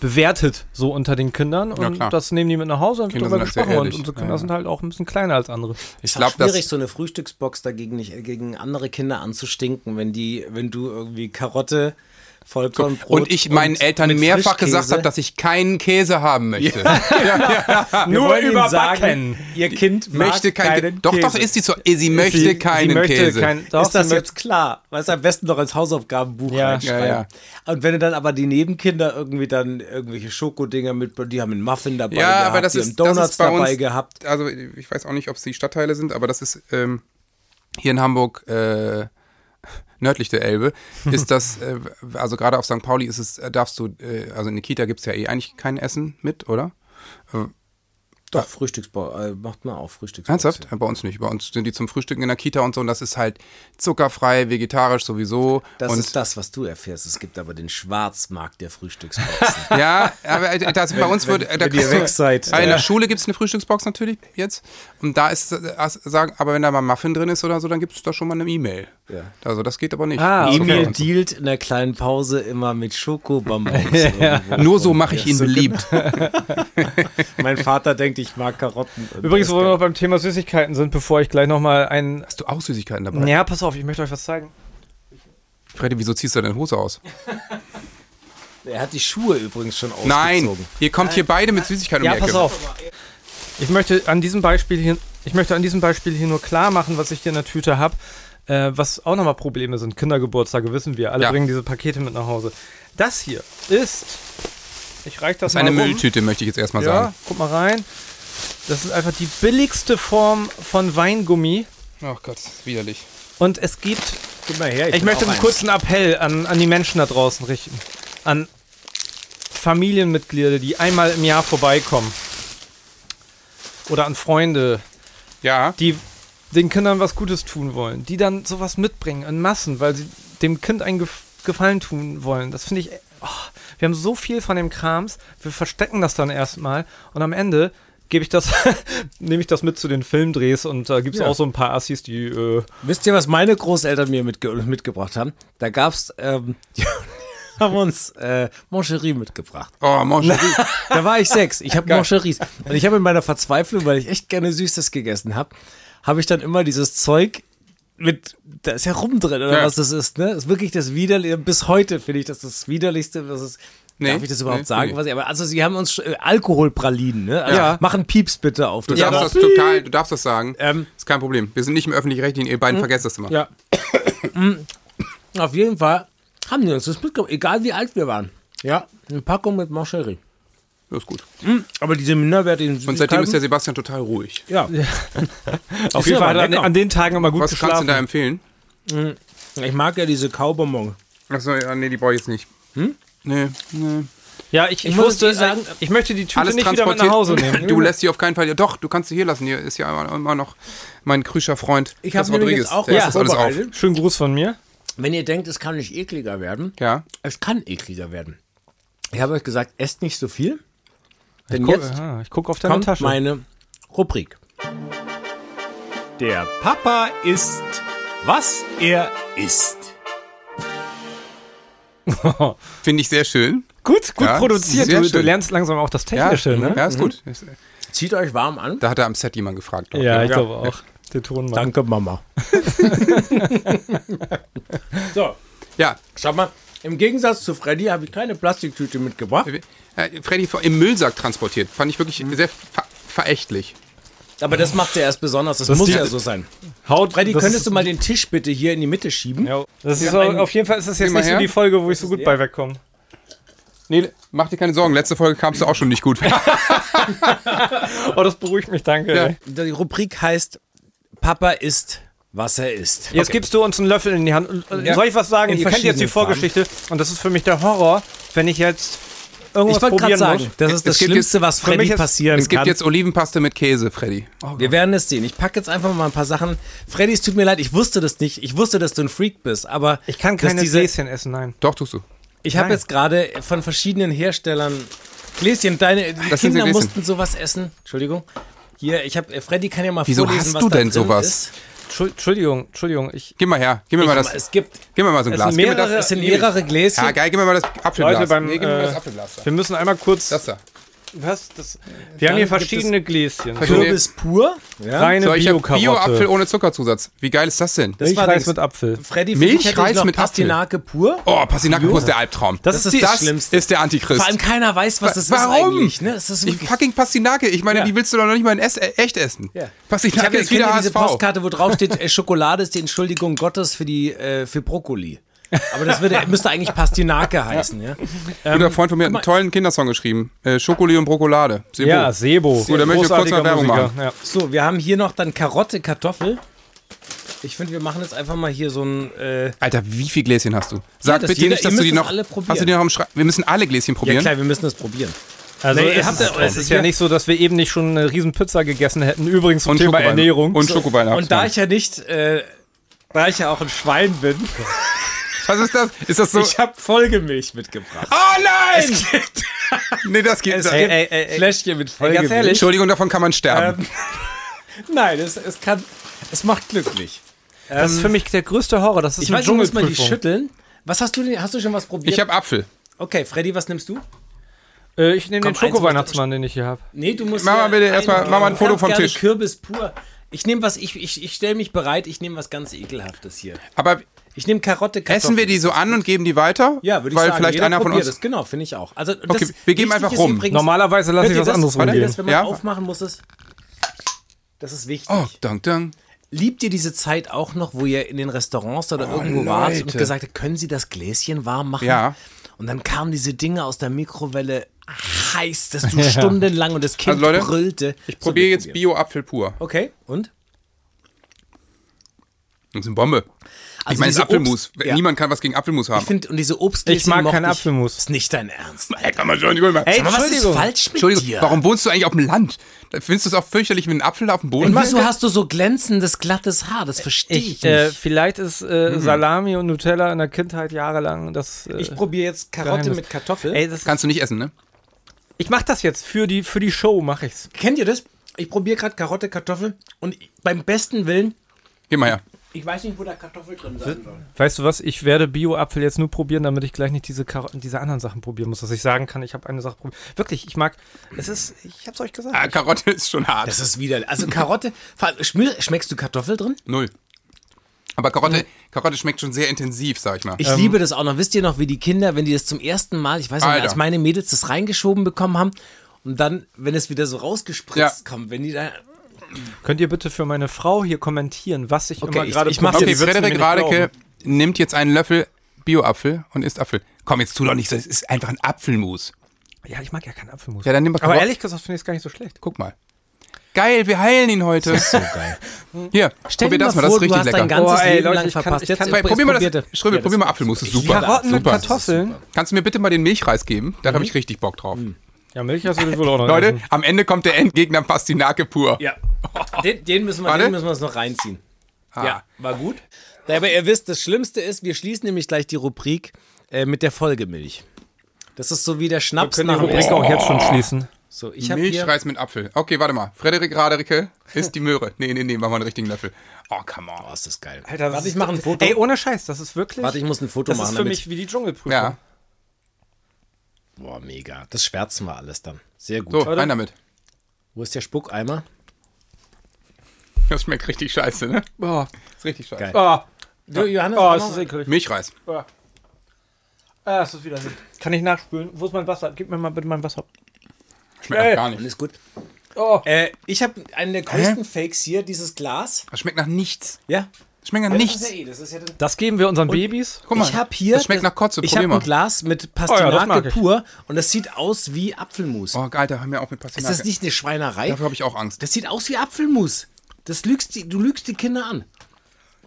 bewertet so unter den Kindern Ja, und klar. das nehmen die mit nach Hause und Kinder darüber sind halt gesprochen und unsere Kinder Ja, ja. sind halt auch ein bisschen kleiner als andere. Ich Ist glaube, schwierig, so eine Frühstücksbox dagegen nicht äh, gegen andere Kinder anzustinken, wenn die, wenn du irgendwie Karotte, Vollkornbrot und ich meinen und Eltern mehrfach gesagt habe, dass ich keinen Käse haben möchte. Wir Nur wollen ihnen überbacken. ihr Kind möchte keinen keinen Doch, Käse. doch, ist sie so. Sie möchte sie, keinen sie möchte Käse. Kein, doch, ist das jetzt klar? Weißt du, am besten noch als Hausaufgabenbuch Ja. reinschreiben. Ja, ja. Und wenn du dann aber die Nebenkinder irgendwie dann irgendwelche Schokodinger mit, die haben einen Muffin dabei Ja, gehabt, aber das die ist- haben Donuts das ist bei dabei uns- gehabt. also ich weiß auch nicht, ob es die Stadtteile sind, aber das ist ähm, hier in Hamburg äh, nördlich der Elbe, ist das, äh, also gerade auf St. Pauli ist es, äh, darfst du, äh, also in der Kita gibt es ja eh eigentlich kein Essen mit, oder? Doch, Frühstücksbau, äh, macht man auch Frühstücksbox. Ernsthaft? Ja, Bei uns nicht. Bei uns sind die zum Frühstücken in der Kita und so und das ist halt zuckerfrei, vegetarisch sowieso. Das und ist das, was du erfährst. Es gibt aber den Schwarzmarkt der Frühstücksboxen. Ja, aber äh, das, bei uns wird, äh, da wenn ihr weg seid. In der Schule gibt es eine Frühstücksbox natürlich jetzt. Und da ist, äh, sagen, aber wenn da mal Muffin drin ist oder so, dann gibt es da schon mal eine E-Mail. Ja. Also das geht aber nicht. Ah, Emil uns. dealt in der kleinen Pause immer mit Schokobonbons. Nur so mache ich ihn so beliebt. Mein Vater denkt, ich mag Karotten. Übrigens, wo wir noch beim Thema Süßigkeiten sind, bevor ich gleich nochmal einen. Hast du auch Süßigkeiten dabei? Ja, pass auf, ich möchte euch was zeigen. Freddy, wieso ziehst du deine Hose aus? er hat die Schuhe übrigens schon ausgezogen. Nein, ihr kommt hier beide mit Süßigkeiten Ja, um die pass auf. Ich möchte an diesem Beispiel hier, ich möchte an diesem Beispiel hier nur klar machen, was ich hier in der Tüte habe. Äh, was auch nochmal Probleme sind. Kindergeburtstage wissen wir. Alle Ja. bringen diese Pakete mit nach Hause. Das hier ist. Ich reich das, Das ist eine mal rum. Mülltüte, möchte ich jetzt erstmal Ja, sagen. guck mal rein. Das ist einfach die billigste Form von Weingummi. Ach Gott, das ist widerlich. Und es gibt Gib mal her. Ich will möchte einen kurzen Appell an, an die Menschen da draußen richten. An Familienmitglieder, die einmal im Jahr vorbeikommen. Oder an Freunde, Ja, die den Kindern was Gutes tun wollen. Die dann sowas mitbringen in Massen, weil sie dem Kind einen Gef Gefallen tun wollen. Das finde ich. Oh, wir haben so viel von dem Krams. Wir verstecken das dann erstmal. Und am Ende gebe ich das, nehme ich das mit zu den Filmdrehs und da gibt es Ja. auch so ein paar Assis, die äh, Wisst ihr, was meine Großeltern mir mitge mitgebracht haben? Da gab's, ähm, die haben uns äh, Moncherie mitgebracht. oh, Mancherie. Da war ich sechs. Ich habe. Moncheries. Und ich habe in meiner Verzweiflung, weil ich echt gerne Süßes gegessen habe, habe ich dann immer dieses Zeug mit, da ist ja rum drin, oder Ja. was das ist, ne? Das ist wirklich das Widerliche. Bis heute finde ich das das Widerlichste, was es. Nee, Darf ich das überhaupt nee, sagen? nee. Was ich, aber also sie haben uns äh, Alkoholpralinen, ne? Also Ja. Machen Pieps bitte auf. Du Das darfst das total, du darfst das sagen. Ähm, ist kein Problem. Wir sind nicht im öffentlich-rechtlichen, ihr beiden vergesst das immer. Ja. Auf jeden Fall haben die uns das mitgebracht, egal wie alt wir waren. Ja, eine Packung mit Mancherie. Das ist gut. Aber diese minderwertigen Und seitdem ist der Sebastian total ruhig. Ja, Auf ja jeden Fall er an, an den Tagen immer gut Was kannst du geschlafen. da empfehlen? ich mag ja diese Kaubonbon. Achso, ja, nee, die brauche ich jetzt nicht. Hm? Nee, nee. ja, ich, ich, muss wusste, dir sagen, äh, ich möchte die Tüte Alles nicht wieder mit nach Hause nehmen. Du lässt sie auf keinen Fall. Ja, doch, du kannst sie hier lassen. Hier ist ja immer, immer noch mein krüscher Freund. Ich habe Rodriguez. jetzt auch Der was isst das alles auf. Schönen Gruß von mir. Wenn ihr denkt, es kann nicht ekliger werden, Ja. es kann ekliger werden. Ich habe euch gesagt, esst nicht so viel. Denn Guck, jetzt aha, ich gucke auf deine kommt Tasche. meine Rubrik. Der Papa isst, was er isst. Finde ich sehr schön. gut, gut Ja, produziert. Du, du lernst langsam auch das Ja, Technische, ne? ja ist gut. Zieht euch warm an. Da hat er am Set jemand gefragt. glaub ich. Ja, ich glaube auch. Der Tonmann. Danke, Mama. so, Ja, schau mal. Im Gegensatz zu Freddy habe ich keine Plastiktüte mitgebracht. äh, Freddy im Müllsack transportiert. Fand ich wirklich sehr ver verächtlich. Aber das macht ja erst besonders. Das, Das muss die- ja so sein. Haut, Freddy, könntest ist- du mal den Tisch bitte hier in die Mitte schieben? Ja, das ist ein- auf jeden Fall ist das jetzt nicht so her. die Folge, wo ich so gut bei wegkomme. Nee, mach dir keine Sorgen. Letzte Folge kamst du auch schon nicht gut. Oh, das beruhigt mich, danke. Ja. Die Rubrik heißt Papa isst, was er isst. Jetzt gibst du uns einen Löffel in die Hand. Äh, Ja. Soll ich was sagen? In Ihr kennt jetzt die Vorgeschichte. Und das ist für mich der Horror, wenn ich jetzt irgendwas Ich wollte gerade probieren sagen, muss. das ist das Schlimmste, jetzt- was für mich Freddy ist- passieren es gibt kann. jetzt Olivenpaste mit Käse, Freddy. Wir werden es sehen. Ich packe jetzt einfach mal ein paar Sachen. Freddy, es tut mir leid, ich wusste das nicht. Ich wusste, dass du ein Freak bist, aber Ich kann keine diese, Gläschen essen, nein. Doch, tust du. Ich habe jetzt gerade von verschiedenen Herstellern Gläschen. Deine die Das Kinder Gläschen. mussten sowas essen. Entschuldigung. Hier, ich habe Freddy kann ja mal Wieso vorlesen, hast was du da denn drin sowas? Ist. Entschuld- Entschuldigung, Entschuldigung. Ich, Gib mal her. Gib mir mal das. Es gibt Gib mir mal so ein es Glas. sind mehrere, das. es sind mehrere Gläschen. Ja, geil, gib mir mal das Apfelglas. Leute, beim, nee, gib mir mal äh, das Apfelglas. Da. wir müssen einmal kurz. Das da. Was? Das, wir haben hier verschiedene Gläschen. Kürbis pur. Ja. Reine So, ich habe Bio-Karotte. Bio-Apfel ohne Zuckerzusatz. Wie geil ist das denn? Das war Milchreis mit Apfel. Freddy, ich Milchreis mit Apfel. Pastinake pur. Oh, Pastinake ist der Albtraum. Das, Das ist die, das das Schlimmste. ist der Antichrist. Vor allem keiner weiß, was das Warum? ist eigentlich. Ne? Ist ich fucking Pastinake. Ich meine, Ja. die willst du doch noch nicht mal in äh, echt essen. Ja. Ich Pastinake habe ist wieder diese HSV. Postkarte, wo drauf steht, äh, Schokolade ist die Entschuldigung Gottes für die äh, für Brokkoli. Aber das würde, müsste eigentlich Pastinake heißen, ja. Ein guter Freund von mir hat einen tollen Kindersong geschrieben. Äh, Schokoli und Brokolade. Sebo. ja, Sebo. Gut, dann möchte ich kurz noch Werbung machen. Ja. So, wir haben hier noch dann Karotte, Kartoffel. Ich finde, wir machen jetzt einfach mal hier so ein. Äh, Alter, wie viel Gläschen hast du? Sag das bitte jeder- nicht, ihr dass du die noch. alle probieren. Hast du die noch im? Wir müssen alle Gläschen ja probieren. klar, wir müssen das probieren. Also Nee, es, habt ist, ja- es ist ja nicht so, dass wir eben nicht schon eine riesen Pizza gegessen hätten. Übrigens zum und Thema. Ernährung. Und Schokowein. Und da ich ja nicht, äh, da ich ja auch ein Schwein bin, Was ist das? Ist das so? ich habe Folgemilch mitgebracht. oh nein! nee, das geht Es nicht. gibt ey, ey, ey. Fläschchen mit ganz Folgemilch. ehrlich, Entschuldigung, davon kann man sterben. Ähm, nein, es, es kann, es macht glücklich. das ist für mich der größte Horror. Das ist Ich eine weiß nicht, muss man die schütteln. Was hast du denn? Hast du schon was probiert? ich habe Apfel. okay, Freddy, was nimmst du? Äh, ich nehme den Schokoweihnachtsmann, den ich hier habe. Nee, du musst. Mach mal bitte erstmal- mach mal ein du Foto vom Tisch. Kürbis pur. Ich nehme was, ich, ich, ich stelle mich bereit, ich nehme was ganz ekelhaftes hier. Aber Ich nehme Karotte, Kartoffel. essen wir die so an und geben die weiter? Ja, würde ich Weil sagen. vielleicht jeder einer von uns. Das. Genau, finde ich auch. Also, das Okay, wir geben einfach ist rum. übrigens- Normalerweise lasse ich ihr was das? anderes rumgehen. das, wenn man Ja? aufmachen muss es. Das ist wichtig. Oh, dank, dank. Liebt ihr diese Zeit auch noch, wo ihr in den Restaurants oder irgendwo wart und gesagt habt, können Sie das Gläschen warm machen? Ja. Und dann kamen diese Dinge aus der Mikrowelle heiß, dass du stundenlang und das Kind Also Leute, brüllte. Ich probiere jetzt Bio-Apfel pur. Okay, und? Das ist eine Bombe. Ich Also meine, es ist Apfelmus. Obst- ja. Niemand kann was gegen Apfelmus haben. Ich finde, und diese Obstgläschen Ich mag keinen Apfelmus. Ist nicht dein Ernst. Ey, kann man schon, Entschuldigung. Ey, Sag mal, was ist falsch mit Entschuldigung, dir? warum wohnst du eigentlich auf dem Land? Da Findest du es auch fürchterlich, wenn ein Apfel auf dem Boden Und wieso hast du so glänzendes, glattes Haar? Das verstehe ich, Ich, äh, nicht. vielleicht ist äh, Salami und Nutella in der Kindheit jahrelang das. Äh, ich probiere jetzt Karotte Geheimnis. mit Kartoffel. Ey, das, Kannst du nicht essen, ne? ich mach das jetzt für die für die Show, mache ich's. Kennt ihr das? Ich probiere gerade Karotte, Kartoffel und beim besten Willen, Geh mal her. Ich weiß nicht, wo da Kartoffel drin sein soll. Weißt du was? Ich werde Bio-Apfel jetzt nur probieren, damit ich gleich nicht diese Karo diese anderen Sachen probieren muss, dass ich sagen kann, ich habe eine Sache probiert. Wirklich, ich mag. Es ist, ich hab's euch gesagt. Ah, Karotte ist schon hart. Das ist wieder. Also Karotte. Schmeckst du Kartoffel drin? Null. Aber Karotte, Karotte schmeckt schon sehr intensiv, sag ich mal. Ich liebe das auch noch. Wisst ihr noch, wie die Kinder, wenn die das zum ersten Mal, ich weiß nicht, mehr, Alter. als meine Mädels das reingeschoben bekommen haben und dann, wenn es wieder so rausgespritzt Ja. kommt, wenn die da. Könnt ihr bitte für meine Frau hier kommentieren, was ich Okay, immer ich- gerade ich probiere? okay, mir Frederik Radeke nimmt jetzt einen Löffel Bio-Apfel und isst Apfel. Komm, jetzt tu doch nicht so, es ist einfach ein Apfelmus. Ja, ich mag ja keinen Apfelmus. Ja, dann nimm doch Aber ehrlich gesagt finde ich es gar nicht so schlecht. Guck mal. Geil, wir heilen ihn heute. So geil. Hier, Stell probier dir das mal mal, das ist richtig lecker. dein Boah, ey, Leute, ich kann- verpasst. ich Jetzt kann- Probier, mal das, Ströbel, Ja, probier mal das- Apfelmus, das ist super. Karotten mit super. Kartoffeln. Kannst du mir bitte mal den Milchreis geben? Da habe ich richtig Bock drauf. Ja, Milch hast du wohl auch noch. Leute, essen. am Ende kommt der Endgegner Pastinake pur. Ja. Den, den, müssen wir, Warte. den müssen wir uns noch reinziehen. Ah. Ja, war gut. Aber ihr wisst, das Schlimmste ist, wir schließen nämlich gleich die Rubrik äh, mit der Folgemilch. Das ist so wie der Wir Schnaps können die Rubrik auch jetzt schon schließen. So, ich Milchreis mit Apfel. Okay, warte mal. Frederik Radericke isst die Möhre. Nee, nee, nee, machen wir einen richtigen Löffel. Oh, come on. oh, ist das geil. Alter, das Warte, ich mache ein Foto. Ey, ohne Scheiß, das ist wirklich. Warte, ich muss ein Foto das machen. ist für damit- mich wie die Dschungelprüfung. Ja, Boah, mega. Das schwärzen wir alles dann. Sehr gut. so, rein damit. Wo ist der Spuckeimer? Das schmeckt richtig scheiße, ne? Boah. ist richtig scheiße. Geil. Oh, Du, Johannes, oh das ist eklig. Milchreis. Ah, es ist wieder hin. Kann ich nachspülen? Wo ist mein Wasser? Gib mir mal bitte mein Wasser. Schmeckt Ey. gar nicht. Alles gut. Oh. Äh, ich habe einen der größten Fakes hier, dieses Glas. Das schmeckt nach nichts. Ja. Das schmeckt nach Das nichts. ist ja eh, das ist ja Das geben wir unseren Babys. Guck mal. ich habe hier. Das schmeckt nach Kotze. Ich habe ein Glas mit Oh ja, das Pastinake ich. pur und das sieht aus wie Apfelmus. Oh, geil, da haben wir auch mit ist Pastinake. das nicht eine Schweinerei? Dafür habe ich auch Angst. Das sieht aus wie Apfelmus. Das lügst die, du lügst die Kinder an.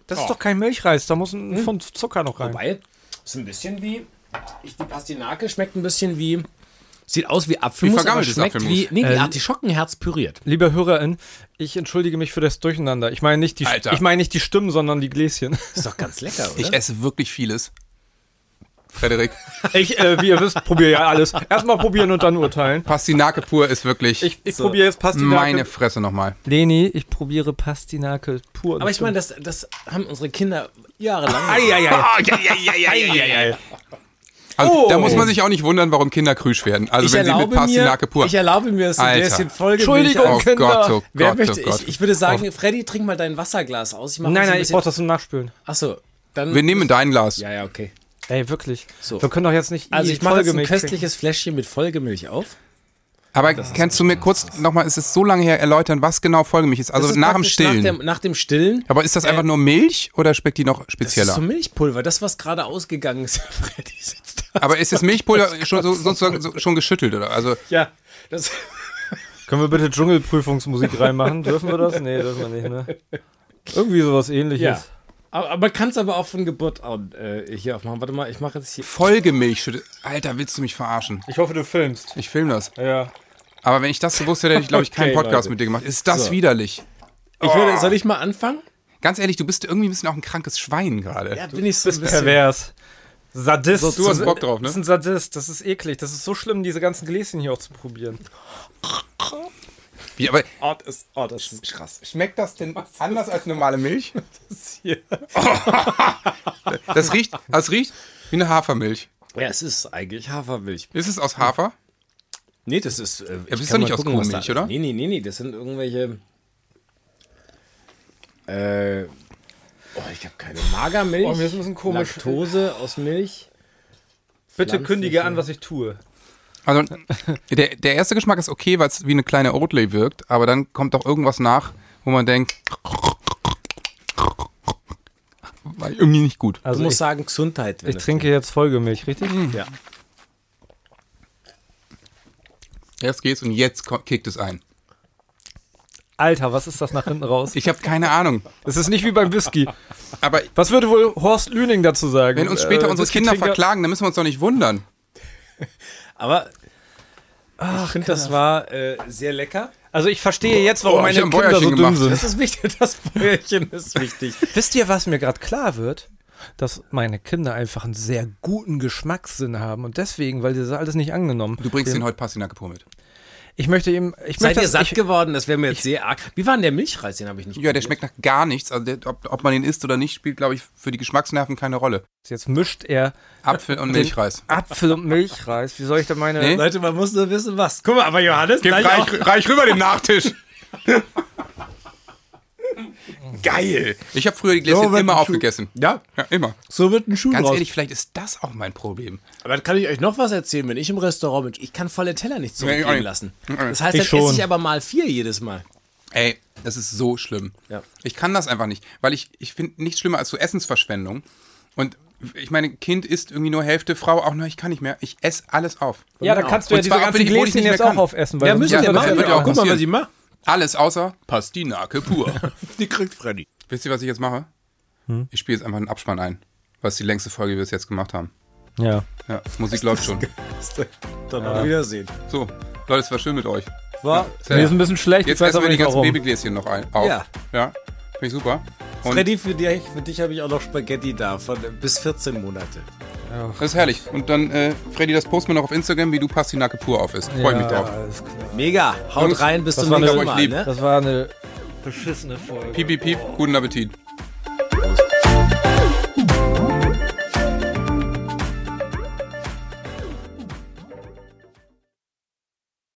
Das ist doch kein Milchreis, da muss ein Pfund Zucker noch rein. Wobei, ist ein bisschen wie. Ich, die Pastinake schmeckt ein bisschen wie. Sieht aus wie Apfelmus, aber vergammeltes schmeckt Apfelmus. wie. Nee, wie Äh, Artischockenherz püriert. Liebe HörerInnen, ich entschuldige mich für das Durcheinander. Ich meine nicht die, Alter. ich meine nicht die Stimmen, sondern die Gläschen. Ist doch ganz lecker, oder? Ich esse wirklich vieles. Frederik. Ich, äh, wie ihr wisst, probiere ja alles. Erstmal probieren und dann urteilen. Pastinake pur ist wirklich Ich, ich probiere jetzt Pastinake. meine Fresse nochmal. Leni, ich probiere Pastinake pur. aber ich meine, das, das haben unsere Kinder jahrelang. Also, Da muss man sich auch nicht wundern, warum Kinder krüsch werden. Also ich wenn sie mit Pastinake pur. ich erlaube mir, es ein Alter. Gläschen Folge. Entschuldigung, oh Kinder. Gott, oh Wer Gott, möchte, oh Gott. ich, ich würde sagen, Freddy, trink mal dein Wasserglas aus. Ich mach nein, nein, ich brauche das zum Nachspülen. Achso, dann. Wir nehmen dein Glas. Ja, ja, okay. Ey, wirklich. So. Wir können doch jetzt nicht Also ich mache jetzt ein Folgemilch trinken. köstliches Fläschchen mit Folgemilch auf. Aber kannst du mir kurz nochmal, es ist so lange her, erläutern, was genau Folgemilch ist? Also Das ist nach dem Stillen. Nach dem, nach dem Stillen. Aber ist das einfach nur Milch oder schmeckt die noch Das ist spezieller? so Milchpulver, das, was gerade ausgegangen ist. Freddy sitzt da. Aber ist das Milchpulver schon, so, sozusagen so, schon geschüttelt oder? Also Ja, das. Können wir bitte Dschungelprüfungsmusik reinmachen? Dürfen wir das? Nee, dürfen wir nicht, ne? Irgendwie sowas ähnliches. Ja. Aber, aber man kann es aber auch von Geburt an äh, hier aufmachen. Warte mal, ich mache jetzt hier. Folgemilch. Alter, willst du mich verarschen? Ich hoffe, du filmst. Ich film das. Ja. Aber wenn ich das gewusst hätte, hätte ich, glaube ich, keinen Okay, Podcast Leute. mit dir gemacht. Ist das So. widerlich? Ich würde, soll ich mal anfangen? Ganz ehrlich, du bist irgendwie ein bisschen auch ein krankes Schwein gerade. Ja, bin ich so ein bisschen. Pervers. Sadist. du hast Bock drauf, ne? Das ist ein Sadist. Das ist eklig. Das ist so schlimm, diese ganzen Gläschen hier auch zu probieren. Wie, aber Oh, das, oh, das ist krass. schmeckt das denn anders als normale Milch? Hier. Das riecht, das riecht wie eine Hafermilch. Ja, es ist eigentlich Hafermilch. Ist es aus Hafer? Nee, das ist. Äh, das ich ist kann doch nicht aus gucken, was Kuhmilch, oder? Nee, nee, nee, nee, das sind irgendwelche. Äh. Oh, ich habe keine Magermilch. Oh, mir ist ein bisschen komisch. Laktose aus Milch. Bitte kündige an, was ich tue. Also der, der erste Geschmack ist okay, weil es wie eine kleine Oatly wirkt, aber dann kommt doch irgendwas nach, wo man denkt, war irgendwie nicht gut. Du Also musst ich, sagen Gesundheit. ich trinke jetzt Folgemilch, richtig? Ja. Erst geht's und jetzt kickt es ein. Alter, was ist das nach hinten raus? Ich habe keine Ahnung, Es ist nicht wie beim Whisky. aber Was würde wohl Horst Lüning dazu sagen? wenn uns später Äh, unsere Kinder verklagen, dann müssen wir uns doch nicht wundern. Aber. ich finde, das war äh, sehr lecker. Also ich verstehe jetzt, warum Oh, meine Kinder so Bäuerchen dünn gemacht. sind. Das ist wichtig, das Bäuerchen ist wichtig. Wisst ihr, was mir gerade klar wird? Dass meine Kinder einfach einen sehr guten Geschmackssinn haben und deswegen, weil sie das alles nicht angenommen. Du bringst den heute Pastinake pur mit. Ich möchte ihm, ich Seid möchte ihr satt ich, geworden? Das wäre mir jetzt sehr arg. Wie war denn der Milchreis? Den habe ich nicht Ja, der schmeckt nach gar nichts. Also der, ob, ob man den isst oder nicht, spielt, glaube ich, für die Geschmacksnerven keine Rolle. jetzt mischt er Apfel und Milchreis. Apfel und Milchreis. Wie soll ich da meine? Nee. Leute, man muss nur wissen, was. Guck mal, aber Johannes, Gib reich, reich rüber den Nachtisch. Geil. Ich habe früher die Gläschen So immer aufgegessen. Ja, Ja, immer. so wird ein Schuh Ganz draus. ehrlich, vielleicht ist das auch mein Problem. Aber dann kann ich euch noch was erzählen, wenn ich im Restaurant bin. Ich kann volle Teller nicht Nee, zurückgehen nicht. lassen. Das heißt, Ich dann schon. esse ich aber mal vier jedes Mal. Ey, das ist so schlimm. Ja. Ich kann das einfach nicht, weil ich, ich finde nichts schlimmer als so Essensverschwendung. Und ich meine, Kind isst irgendwie nur Hälfte, Frau auch nur, ich kann nicht mehr. Ich esse alles auf. Ja, dann kannst du ja diese ganzen Gläschen nicht jetzt mehr auch aufessen. Weil Ja, müssen Ja, wir das machen. ja auch Guck mal, was ich mache. Alles außer Pastinake pur. Die kriegt Freddy. Wisst ihr, was ich jetzt mache? Hm? Ich spiele jetzt einfach einen Abspann ein. Was ist die längste Folge, die wir bis jetzt gemacht haben. Ja. Ja, Musik läuft schon. Dann auf Wiedersehen. So, Leute, es war schön mit euch. War Sehr- Mir ist ein bisschen schlecht, Jetzt essen aber wir die nicht ganzen. Babygläschen noch ein, auf. Ja. Ja, finde ich super. Und Freddy, für dich, für dich habe ich auch noch Spaghetti da, von bis 14 Monate. Das ist herrlich. Und dann, äh, Freddy, das posten wir noch auf Instagram, wie du Pastinake pur auf isst. Freue mich drauf. alles klar. Mega. Haut Jungs, rein, bis das zum war eine- nächsten euch Mal. Ne? Das war eine beschissene Folge. Piep, piep, piep, guten Appetit.